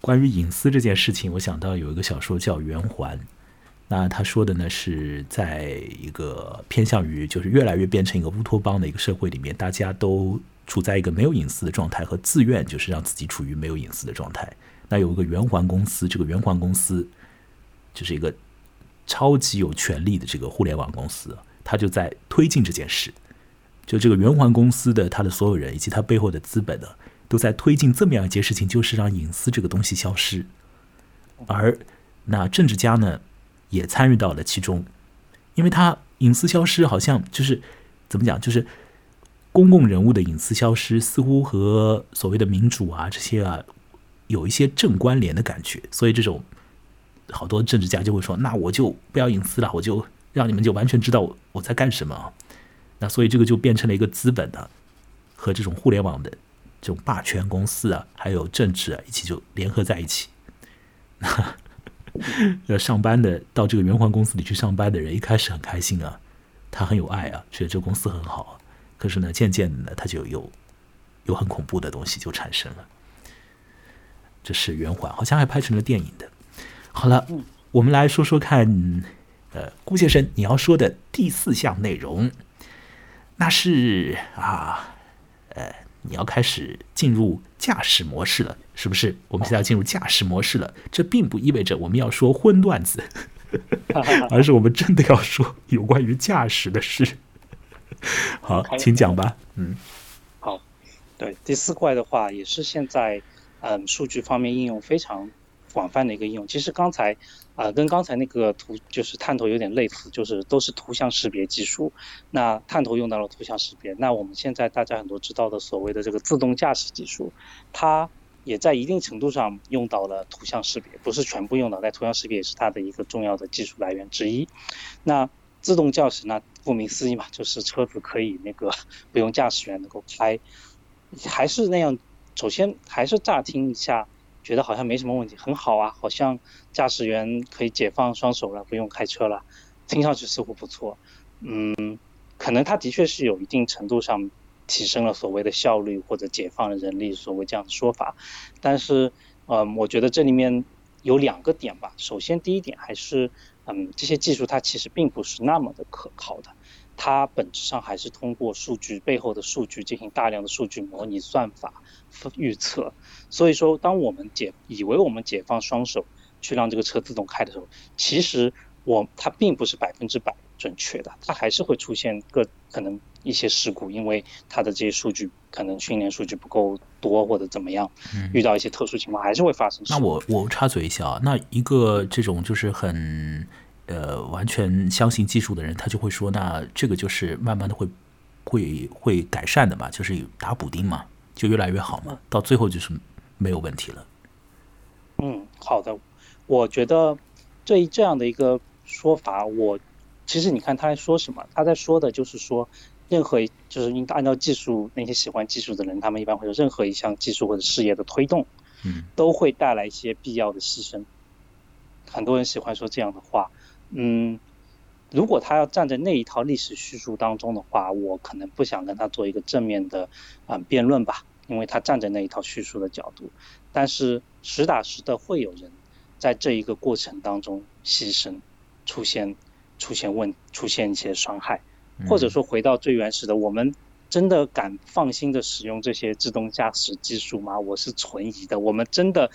Speaker 1: 关于隐私这件事情，我想到有一个小说叫《圆环》，那他说的呢是在一个偏向于就是越来越变成一个乌托邦的一个社会里面，大家都处在一个没有隐私的状态和自愿就是让自己处于没有隐私的状态。那有一个圆环公司，这个圆环公司就是一个超级有权力的这个互联网公司，它就在推进这件事。就这个圆环公司的它的所有人以及它背后的资本呢。都在推进这么样一件事情，就是让隐私这个东西消失，而那政治家呢也参与到了其中，因为他隐私消失，好像就是怎么讲，就是公共人物的隐私消失，似乎和所谓的民主啊这些啊有一些正关联的感觉，所以这种好多政治家就会说，那我就不要隐私了，我就让你们就完全知道我在干什么，那所以这个就变成了一个资本的和这种互联网的。这种霸权公司啊，还有政治啊，一起就联合在一起。呃，上班的到这个圆环公司里去上班的人，一开始很开心啊，他很有爱啊，觉得这个公司很好。可是呢，渐渐的呢，它就有有很恐怖的东西就产生了。这是圆环，好像还拍成了电影的。好了，我们来说说看，呃，顾先生你要说的第四项内容，那是啊，呃。你要开始进入驾驶模式了，是不是？我们现在要进入驾驶模式了。这并不意味着我们要说荤段子 而是我们真的要说有关于驾驶的事。好，请讲吧。嗯，
Speaker 2: 好，对，第四块的话也是现在嗯数据方面应用非常。广泛的一个应用，其实刚才啊跟刚才那个图就是探头有点类似，就是都是图像识别技术。那探头用到了图像识别，那我们现在大家很多知道的所谓的这个自动驾驶技术，它也在一定程度上用到了图像识别，不是全部用到，但图像识别也是它的一个重要的技术来源之一。那自动驾驶呢，顾名思义嘛，就是车子可以那个 不用驾驶员能够开，还是那样，首先还是乍听一下。觉得好像没什么问题，很好啊，好像驾驶员可以解放双手了，不用开车了，听上去似乎不错。嗯，可能它的确是有一定程度上提升了所谓的效率或者解放了人力，所谓这样的说法。但是，嗯，我觉得这里面有两个点吧。首先，第一点还是，嗯，这些技术它其实并不是那么的可靠的。它本质上还是通过数据背后的数据进行大量的数据模拟算法预测，所以说当我们解以为我们解放双手去让这个车自动开的时候，其实我它并不是百分之百准确的，它还是会出现个可能一些事故，因为它的这些数据可能训练数据不够多或者怎么样，遇到一些特殊情况还是会发生。
Speaker 1: 那我我插嘴一下啊，那一个这种就是很。呃，完全相信技术的人，他就会说，那这个就是慢慢的会会会改善的嘛，就是打补丁嘛，就越来越好嘛，到最后就是没有问题了。
Speaker 2: 嗯，好的，我觉得对于这样的一个说法，我其实你看他在说什么？他在说的就是说，任何就是应按照技术那些喜欢技术的人，他们一般会说，任何一项技术或者事业的推动，
Speaker 1: 嗯，
Speaker 2: 都会带来一些必要的牺牲。很多人喜欢说这样的话，嗯，如果他要站在那一套历史叙述当中的话，我可能不想跟他做一个正面的啊辩论吧，因为他站在那一套叙述的角度。但是实打实的会有人在这一个过程当中牺牲，出现出现问出现一些伤害，或者说回到最原始的，我们真的敢放心的使用这些自动驾驶技术吗？我是存疑的。我们真的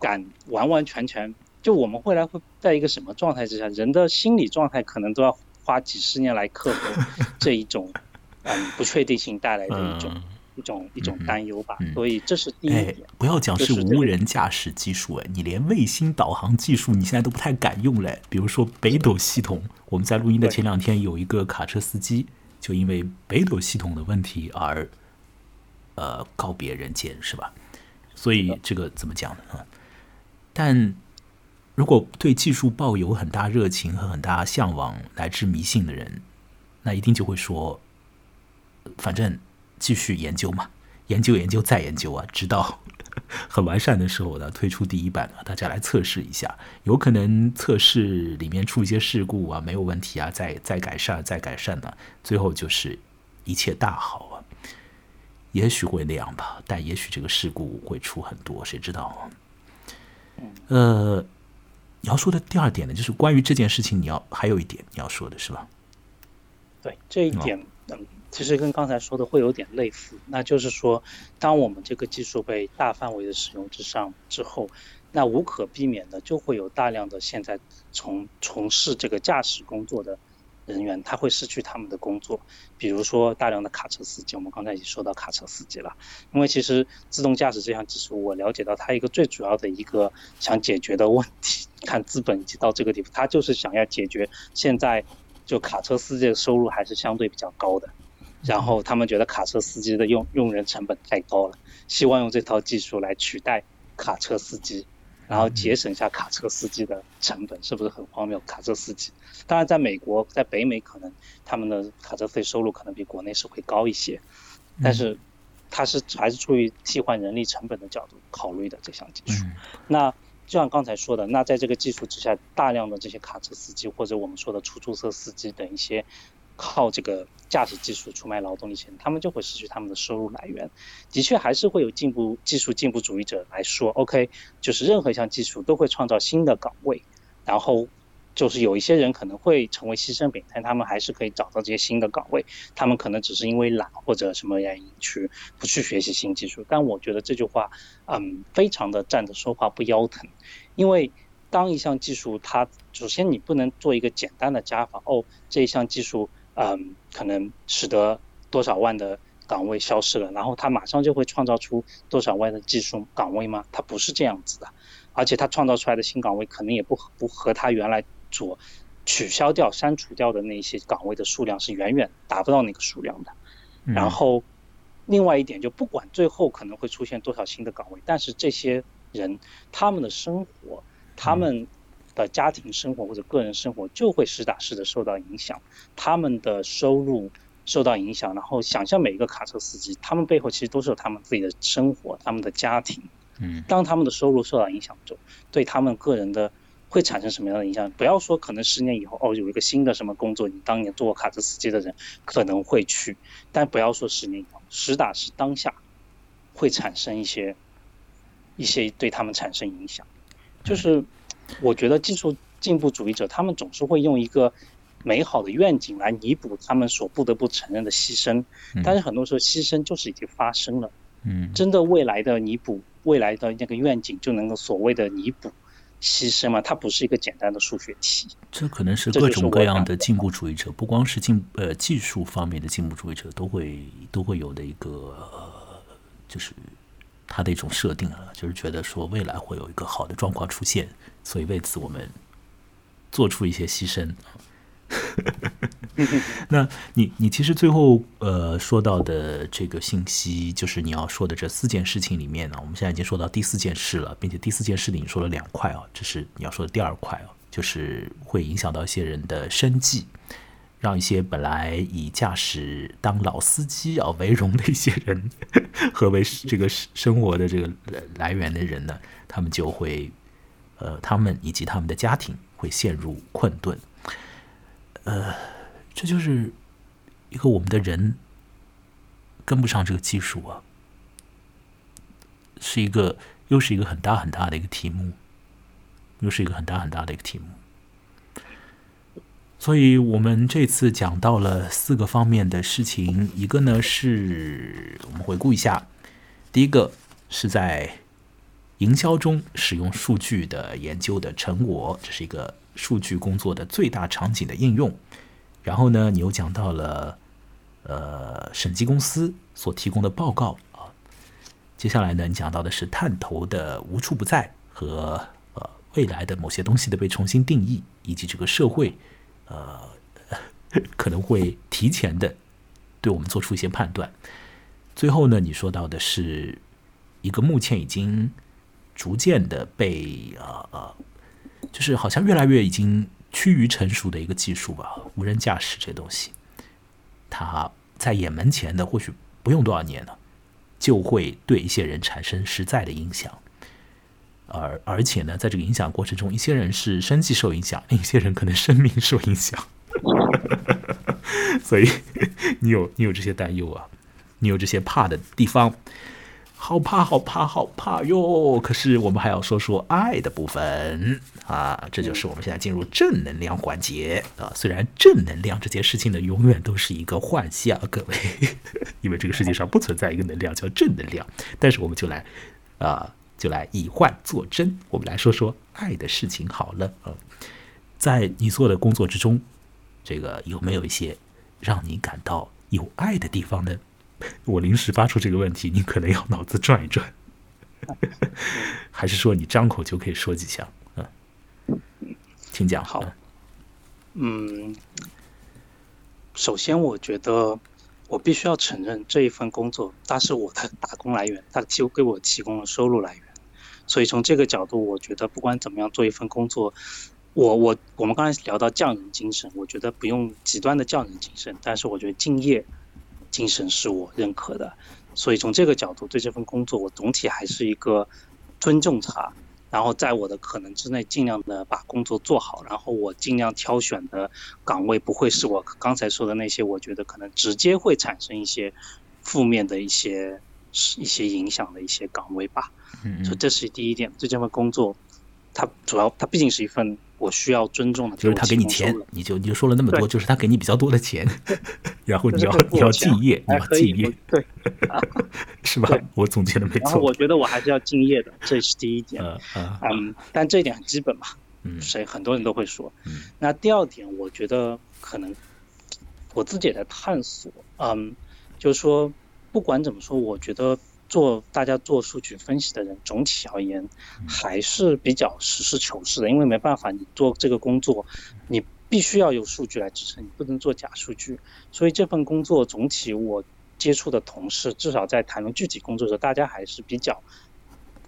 Speaker 2: 敢完完全全？就我们未来会在一个什么状态之下？人的心理状态可能都要花几十年来克服 这一种嗯不确定性带来的一种一种一种担忧吧。所以这是第一点。
Speaker 1: 不要讲是无人驾驶技术，哎，你连卫星导航技术你现在都不太敢用嘞。比如说北斗系统，我们在录音的前两天有一个卡车司机就因为北斗系统的问题而呃告别人间，是吧？所以这个怎么讲呢？啊，但。如果对技术抱有很大热情和很大向往乃至迷信的人，那一定就会说，反正继续研究嘛，研究研究再研究啊，直到 很完善的时候呢，推出第一版啊，大家来测试一下，有可能测试里面出一些事故啊，没有问题啊，再再改善再改善呢，最后就是一切大好啊，也许会那样吧，但也许这个事故会出很多，谁知道？呃。你要说的第二点呢，就是关于这件事情，你要还有一点你要说的是吧？
Speaker 2: 对，这一点，嗯，其实跟刚才说的会有点类似。那就是说，当我们这个技术被大范围的使用之上之后，那无可避免的就会有大量的现在从从事这个驾驶工作的。人员他会失去他们的工作，比如说大量的卡车司机，我们刚才已经说到卡车司机了。因为其实自动驾驶这项技术，我了解到它一个最主要的一个想解决的问题，看资本已经到这个地步，它就是想要解决现在就卡车司机的收入还是相对比较高的，然后他们觉得卡车司机的用用人成本太高了，希望用这套技术来取代卡车司机。然后节省一下卡车司机的成本，是不是很荒谬？卡车司机，当然在美国，在北美可能他们的卡车费收入可能比国内是会高一些，但是它是还是出于替换人力成本的角度考虑的这项技术。那就像刚才说的，那在这个技术之下，大量的这些卡车司机或者我们说的出租车司机等一些。靠这个驾驶技术出卖劳动力钱，他们就会失去他们的收入来源。的确，还是会有进步技术进步主义者来说，OK，就是任何一项技术都会创造新的岗位，然后就是有一些人可能会成为牺牲品，但他们还是可以找到这些新的岗位。他们可能只是因为懒或者什么原因去不去学习新技术。但我觉得这句话，嗯，非常的站着说话不腰疼，因为当一项技术它首先你不能做一个简单的加法，哦，这一项技术。嗯，可能使得多少万的岗位消失了，然后他马上就会创造出多少万的技术岗位吗？它不是这样子的，而且他创造出来的新岗位可能也不不和他原来所取消掉、删除掉的那些岗位的数量是远远达不到那个数量的。然后，另外一点就不管最后可能会出现多少新的岗位，但是这些人他们的生活，他们。的家庭生活或者个人生活就会实打实的受到影响，他们的收入受到影响，然后想象每一个卡车司机，他们背后其实都是有他们自己的生活，他们的家庭。
Speaker 1: 嗯，
Speaker 2: 当他们的收入受到影响之后，对他们个人的会产生什么样的影响？不要说可能十年以后哦有一个新的什么工作，你当年做过卡车司机的人可能会去，但不要说十年以后，实打实当下会产生一些一些对他们产生影响，就是。我觉得技术进步主义者他们总是会用一个美好的愿景来弥补他们所不得不承认的牺牲，但是很多时候牺牲就是已经发生了。
Speaker 1: 嗯，
Speaker 2: 真的未来的弥补未来的那个愿景就能够所谓的弥补牺牲吗？它不是一个简单的数学题。
Speaker 1: 这可能是各种各样的进步主义者，不光是进呃技术方面的进步主义者都会都会有的一个就是他的一种设定啊，就是觉得说未来会有一个好的状况出现。所以为此，我们做出一些牺牲。那你你其实最后呃说到的这个信息，就是你要说的这四件事情里面呢，我们现在已经说到第四件事了，并且第四件事里你说了两块啊，这是你要说的第二块啊。就是会影响到一些人的生计，让一些本来以驾驶当老司机啊为荣的一些人，和为 这个生活的这个来源的人呢，他们就会，呃，他们以及他们的家庭会陷入困顿。呃，这就是一个我们的人跟不上这个技术啊，是一个又是一个很大很大的一个题目。又是一个很大很大的一个题目，所以我们这次讲到了四个方面的事情。一个呢是我们回顾一下，第一个是在营销中使用数据的研究的成果，这是一个数据工作的最大场景的应用。然后呢，你又讲到了呃审计公司所提供的报告啊。接下来呢，你讲到的是探头的无处不在和呃。未来的某些东西的被重新定义，以及这个社会，呃，可能会提前的对我们做出一些判断。最后呢，你说到的是一个目前已经逐渐的被呃呃，就是好像越来越已经趋于成熟的一个技术吧，无人驾驶这东西，它在眼门前的，或许不用多少年了，就会对一些人产生实在的影响。而而且呢，在这个影响过程中，一些人是生计受影响，另一些人可能生命受影响。所以你有你有这些担忧啊，你有这些怕的地方，好怕好怕好怕哟！可是我们还要说说爱的部分啊，这就是我们现在进入正能量环节啊。虽然正能量这件事情呢，永远都是一个幻象，各位，因为这个世界上不存在一个能量叫正能量，但是我们就来啊。就来以幻作真，我们来说说爱的事情好了啊。在你做的工作之中，这个有没有一些让你感到有爱的地方呢？我临时发出这个问题，你可能要脑子转一转，还是说你张口就可以说几下？嗯，请讲。
Speaker 2: 好，嗯，首先我觉得。我必须要承认，这一份工作它是我的打工来源，它提给我提供了收入来源。所以从这个角度，我觉得不管怎么样做一份工作，我我我们刚才聊到匠人精神，我觉得不用极端的匠人精神，但是我觉得敬业精神是我认可的。所以从这个角度，对这份工作，我总体还是一个尊重它。然后在我的可能之内，尽量的把工作做好。然后我尽量挑选的岗位不会是我刚才说的那些，我觉得可能直接会产生一些负面的一些一些影响的一些岗位吧。
Speaker 1: 嗯，
Speaker 2: 所以这是第一点，对这份工作，它主要它毕竟是一份。我需要尊重的，
Speaker 1: 就是他给你钱，你就你就说了那么多，就是他给你比较多的钱，然后你要你要敬业，你要敬业，
Speaker 2: 对，
Speaker 1: 是吧？我总结的没错。
Speaker 2: 我觉得我还是要敬业的，这是第一点。嗯，但这一点很基本嘛，谁很多人都会说。那第二点，我觉得可能我自己也在探索。嗯，就是说，不管怎么说，我觉得。做大家做数据分析的人，总体而言还是比较实事求是的，因为没办法，你做这个工作，你必须要有数据来支撑，你不能做假数据。所以这份工作总体我接触的同事，至少在谈论具体工作的时候，大家还是比较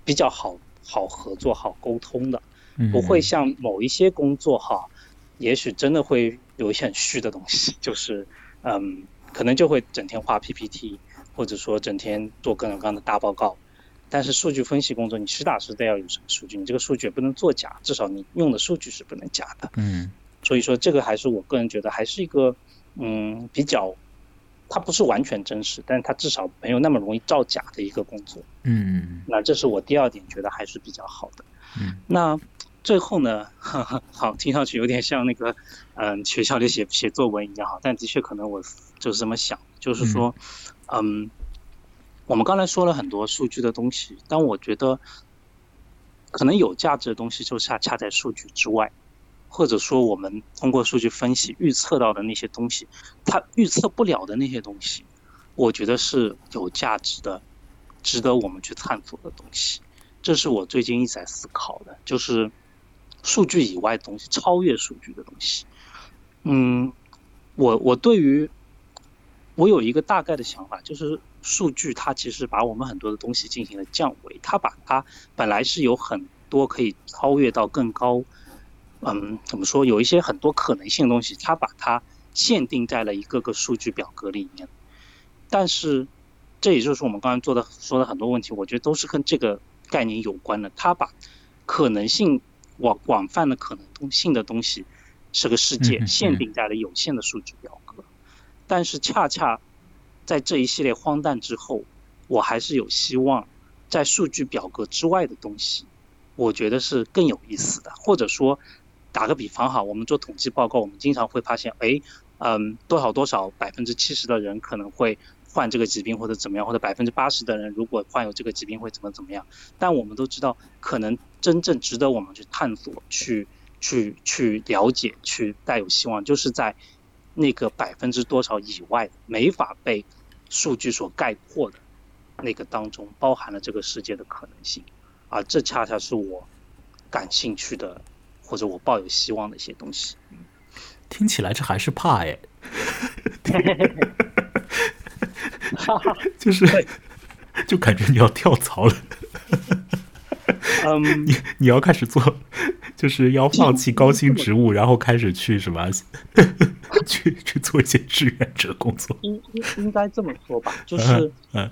Speaker 2: 比较好好合作、好沟通的，不会像某一些工作哈，也许真的会有一些很虚的东西，就是嗯，可能就会整天画 PPT。或者说整天做各种各样的大报告，但是数据分析工作你实打实的要有什么数据，你这个数据也不能作假，至少你用的数据是不能假的。
Speaker 1: 嗯，
Speaker 2: 所以说这个还是我个人觉得还是一个嗯比较，它不是完全真实，但是它至少没有那么容易造假的一个工作。
Speaker 1: 嗯，
Speaker 2: 那这是我第二点觉得还是比较好的。
Speaker 1: 嗯，
Speaker 2: 那最后呢，好听上去有点像那个嗯学校里写写作文一样哈，但的确可能我就是这么想，就是说。嗯，嗯我们刚才说了很多数据的东西，但我觉得可能有价值的东西就恰恰在数据之外，或者说我们通过数据分析预测到的那些东西，它预测不了的那些东西，我觉得是有价值的，值得我们去探索的东西。这是我最近一直在思考的，就是数据以外的东西，超越数据的东西。嗯，我我对于。我有一个大概的想法，就是数据它其实把我们很多的东西进行了降维，它把它本来是有很多可以超越到更高嗯，怎么说？有一些很多可能性的东西，它把它限定在了一个个数据表格里面。但是，这也就是我们刚才做的说的很多问题，我觉得都是跟这个概念有关的。它把可能性广广泛的可能性的东西是个世界，限定在了有限的数据表格。但是，恰恰在这一系列荒诞之后，我还是有希望在数据表格之外的东西，我觉得是更有意思的，或者说。打个比方哈，我们做统计报告，我们经常会发现，哎，嗯，多少多少百分之七十的人可能会患这个疾病或者怎么样，或者百分之八十的人如果患有这个疾病会怎么怎么样。但我们都知道，可能真正值得我们去探索、去去去了解、去带有希望，就是在那个百分之多少以外，没法被数据所概括的那个当中，包含了这个世界的可能性。啊，这恰恰是我感兴趣的。或者我抱有希望的一些东西，
Speaker 1: 听起来这还是怕哎，就是就感觉你要跳槽了，
Speaker 2: 嗯，
Speaker 1: 你你要开始做，就是要放弃高薪职务，然后开始去什么，去去做一些志愿者工作，
Speaker 2: 应应应该这么说吧，就是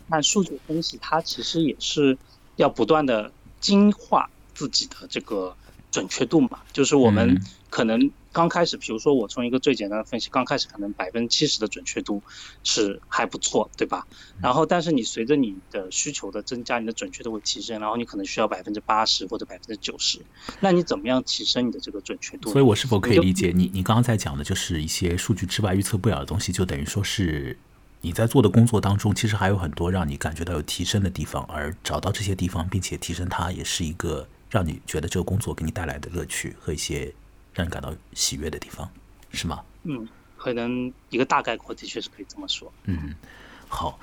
Speaker 2: 看数据分析，它其实也是要不断的精化自己的这个。准确度嘛，就是我们可能刚开始，比如说我从一个最简单的分析，刚开始可能百分之七十的准确度是还不错，对吧？然后，但是你随着你的需求的增加，你的准确度会提升，然后你可能需要百分之八十或者百分之九十。那你怎么样提升你的这个准确度？
Speaker 1: 所以我是否可以理解你？你刚刚在讲的就是一些数据之外预测不了的东西，就等于说是你在做的工作当中，其实还有很多让你感觉到有提升的地方，而找到这些地方并且提升它，也是一个。让你觉得这个工作给你带来的乐趣和一些让你感到喜悦的地方，是吗？
Speaker 2: 嗯，可能一个大概括的确是可以这么说。
Speaker 1: 嗯，好，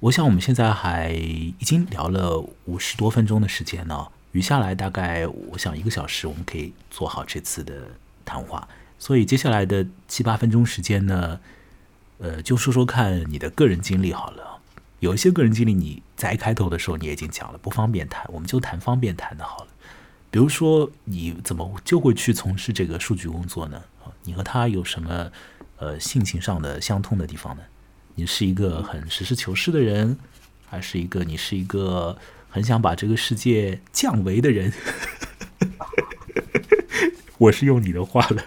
Speaker 1: 我想我们现在还已经聊了五十多分钟的时间呢，余下来大概我想一个小时，我们可以做好这次的谈话。所以接下来的七八分钟时间呢，呃，就说说看你的个人经历好了。有一些个人经历你在开头的时候你已经讲了，不方便谈，我们就谈方便谈的好了。比如说，你怎么就会去从事这个数据工作呢？你和他有什么呃性情上的相通的地方呢？你是一个很实事求是的人，还是一个你是一个很想把这个世界降维的人？我是用你的话了，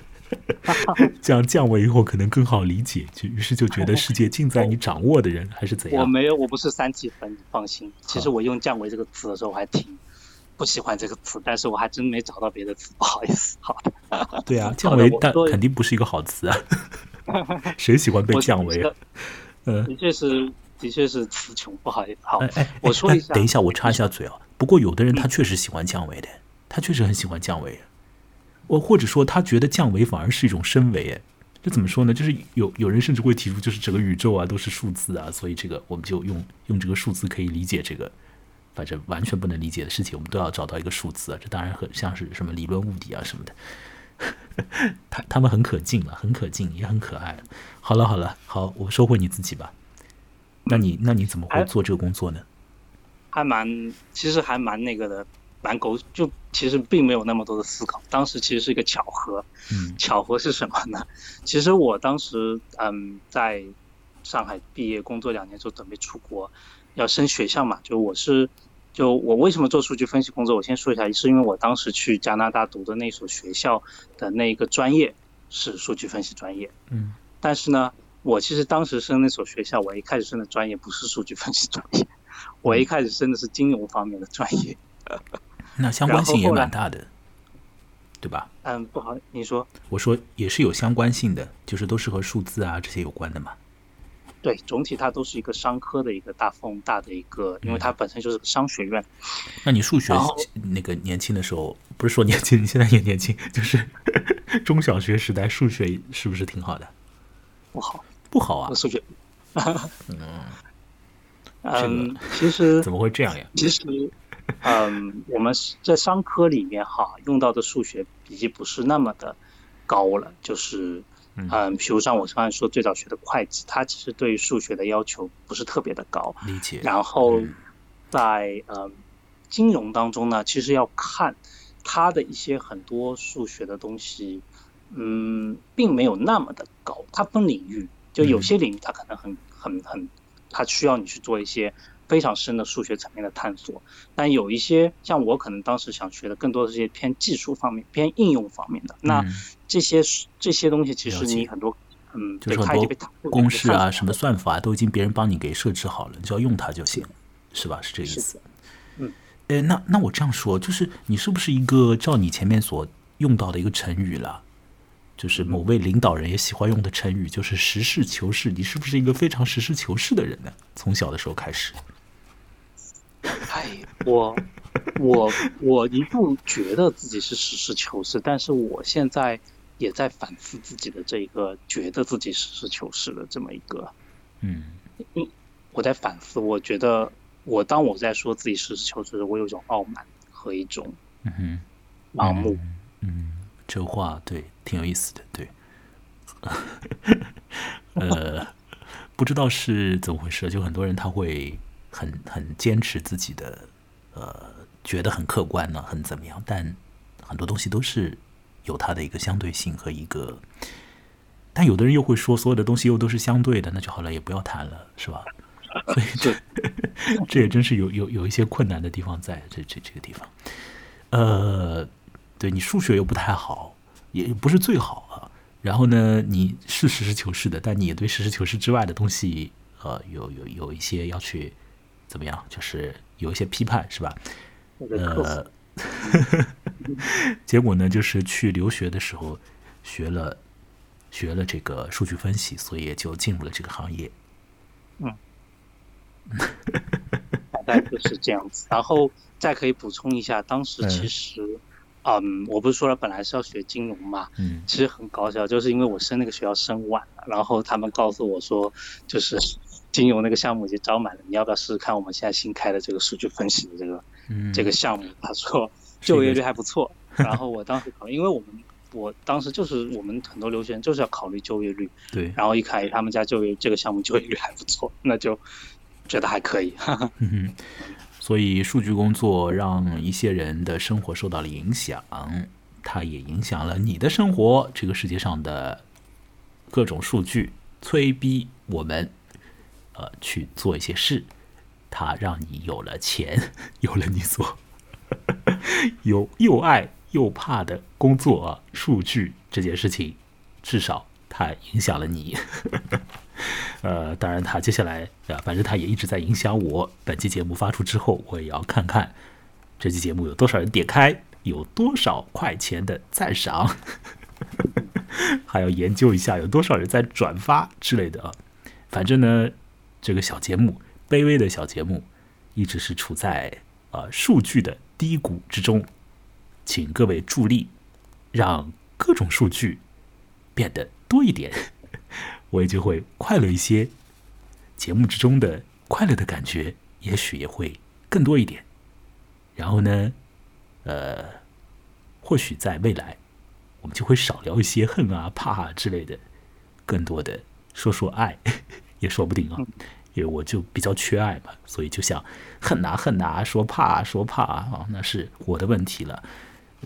Speaker 1: 这样降维以后可能更好理解，就于是就觉得 世界尽在你掌握的人，还是怎样？
Speaker 2: 我没有，我不是三体粉，你放心。其实我用降维这个词的时候，我还挺。不喜欢这个词，但是我还真没找到别的词，不好意思。好的，
Speaker 1: 对啊，降维但肯定不是一个好词啊。谁喜欢被降维？
Speaker 2: 嗯，的确是，的确是词穷，不好意思。好，哎，我说一下，
Speaker 1: 等一下，我插一下嘴啊。不过有的人他确实喜欢降维的，他确实很喜欢降维。我或者说他觉得降维反而是一种升维。这怎么说呢？就是有有人甚至会提出，就是整个宇宙啊都是数字啊，所以这个我们就用用这个数字可以理解这个。反正完全不能理解的事情，我们都要找到一个数字啊。这当然很像是什么理论物理啊什么的。他他们很可敬了，很可敬，也很可爱。好了好了，好，我收回你自己吧。那你那你怎么会做这个工作呢？
Speaker 2: 还蛮，其实还蛮那个的，蛮狗。就其实并没有那么多的思考。当时其实是一个巧合。
Speaker 1: 嗯。
Speaker 2: 巧合是什么呢？其实我当时嗯，在上海毕业工作两年之后，准备出国。要升学校嘛？就我是，就我为什么做数据分析工作？我先说一下，是因为我当时去加拿大读的那所学校的那个专业是数据分析专业。
Speaker 1: 嗯。
Speaker 2: 但是呢，我其实当时升那所学校，我一开始升的专业不是数据分析专业，我一开始升的是金融方面的专业。
Speaker 1: 那相关性也蛮大的，对吧？
Speaker 2: 嗯，不好，你说。
Speaker 1: 我说也是有相关性的，就是都是和数字啊这些有关的嘛。
Speaker 2: 对，总体它都是一个商科的一个大风大的一个，因为它本身就是个商学院。
Speaker 1: 那你数学那个年轻的时候，不是说年轻，你现在也年轻，就是 中小学时代数学是不是挺好的？
Speaker 2: 不好，
Speaker 1: 不好啊！
Speaker 2: 数学。
Speaker 1: 嗯，
Speaker 2: 嗯，其实
Speaker 1: 怎么会这样呀？
Speaker 2: 其实，嗯，我们在商科里面哈用到的数学已经不是那么的高了，就是。嗯，比如像我刚才说最早学的会计，它其实对于数学的要求不是特别的高。
Speaker 1: 理解。
Speaker 2: 然后在呃金融当中呢，其实要看它的一些很多数学的东西，嗯，并没有那么的高。它分领域，就有些领域它可能很很很，它需要你去做一些非常深的数学层面的探索。但有一些像我可能当时想学的，更多的是些偏技术方面、偏应用方面的。那这些这些东西，其实你很多。嗯，
Speaker 1: 就是很多公式啊，什么算法啊都已经别人帮你给设置好了，你只要用它就行，是吧？是这个意思。
Speaker 2: 嗯，
Speaker 1: 哎，那那我这样说，就是你是不是一个照你前面所用到的一个成语了？就是某位领导人也喜欢用的成语，就是实事求是。你是不是一个非常实事求是的人呢？从小的时候开始。
Speaker 2: 哎，我我我一度觉得自己是实事求是，但是我现在。也在反思自己的这一个，觉得自己实事求是的这么一个，
Speaker 1: 嗯，
Speaker 2: 我在反思，我觉得我当我在说自己实事求是时，我有一种傲慢和一种嗯盲目，
Speaker 1: 嗯，这话对，挺有意思的，对，呃，不知道是怎么回事，就很多人他会很很坚持自己的，呃，觉得很客观呢，很怎么样，但很多东西都是。有它的一个相对性和一个，但有的人又会说，所有的东西又都是相对的，那就好了，也不要谈了，是吧？所以这 这也真是有有有一些困难的地方在这这这个地方。呃，对你数学又不太好，也不是最好啊。然后呢，你是实事求是的，但你也对实事求是之外的东西，呃，有有有一些要去怎么样，就是有一些批判，是吧？呃。结果呢，就是去留学的时候学了学了这个数据分析，所以就进入了这个行业。
Speaker 2: 嗯，大概就是这样子。然后再可以补充一下，当时其实，嗯，我不是说了，本来是要学金融嘛。
Speaker 1: 嗯。
Speaker 2: 其实很搞笑，就是因为我升那个学校升晚了，然后他们告诉我说，就是金融那个项目已经招满了，你要不要试试看我们现在新开的这个数据分析的这个这个项目？他说。就业率还不错，然后我当时考虑，因为我们我当时就是我们很多留学生就是要考虑就业率，
Speaker 1: 对，
Speaker 2: 然后一看他们家就业这个项目就业率还不错，那就觉得还可以。
Speaker 1: 嗯所以数据工作让一些人的生活受到了影响，它也影响了你的生活。这个世界上的各种数据催逼我们，呃，去做一些事，它让你有了钱，有了你所。有又爱又怕的工作啊，数据这件事情，至少它影响了你。呃，当然，它接下来啊，反正它也一直在影响我。本期节目发出之后，我也要看看这期节目有多少人点开，有多少块钱的赞赏，还要研究一下有多少人在转发之类的啊。反正呢，这个小节目，卑微的小节目，一直是处在啊数据的。低谷之中，请各位助力，让各种数据变得多一点，我也就会快乐一些。节目之中的快乐的感觉，也许也会更多一点。然后呢，呃，或许在未来，我们就会少聊一些恨啊、怕啊之类的，更多的说说爱，也说不定啊。因为我就比较缺爱嘛，所以就想恨呐恨呐，说怕说怕啊，那是我的问题了。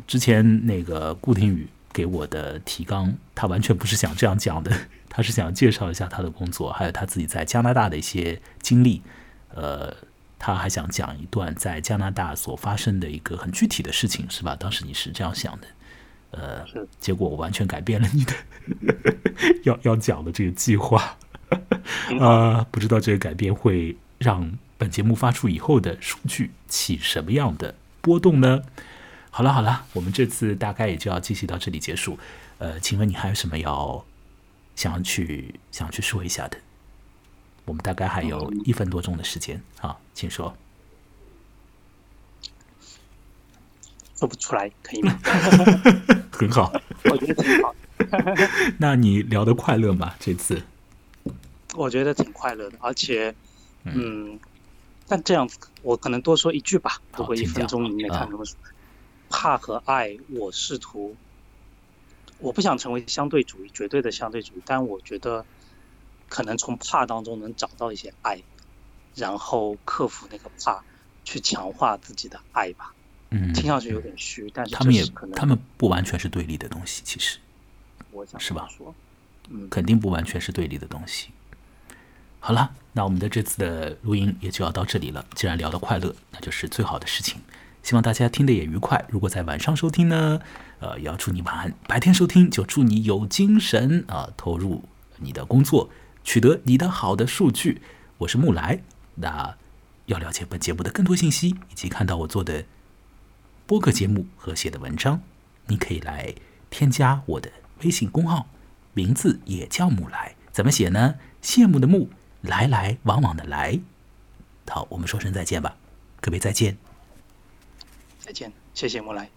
Speaker 1: 之前那个顾廷宇给我的提纲，他完全不是想这样讲的，他是想介绍一下他的工作，还有他自己在加拿大的一些经历。呃，他还想讲一段在加拿大所发生的一个很具体的事情，是吧？当时你是这样想的，呃，结果我完全改变了你的 要要讲的这个计划。啊，不知道这个改变会让本节目发出以后的数据起什么样的波动呢？好了好了，我们这次大概也就要继续到这里结束。呃，请问你还有什么要想要去想要去说一下的？我们大概还有一分多钟的时间啊，请说。
Speaker 2: 说不出来，可以吗？
Speaker 1: 很好，
Speaker 2: 我觉得挺好。
Speaker 1: 那你聊得快乐吗？这次？
Speaker 2: 我觉得挺快乐的，而且，嗯，但这样子，我可能多说一句吧。如果一分钟以内看怕和爱，我试图，我不想成为相对主义，绝对的相对主义，但我觉得，可能从怕当中能找到一些爱，然后克服那个怕，去强化自己的爱吧。
Speaker 1: 嗯，
Speaker 2: 听上去有点虚，但是
Speaker 1: 他们也
Speaker 2: 可能
Speaker 1: 他们不完全是对立的东西，其实
Speaker 2: 我想
Speaker 1: 是吧
Speaker 2: 说，嗯，
Speaker 1: 肯定不完全是对立的东西。好了，那我们的这次的录音也就要到这里了。既然聊得快乐，那就是最好的事情。希望大家听得也愉快。如果在晚上收听呢，呃，也要祝你晚安；白天收听就祝你有精神啊、投入你的工作，取得你的好的数据。我是木来，那要了解本节目的更多信息，以及看到我做的播客节目和写的文章，你可以来添加我的微信公号，名字也叫木来，怎么写呢？羡慕的慕，来来往往的来。好，我们说声再见吧，各位再见。
Speaker 2: 再见，谢谢莫来。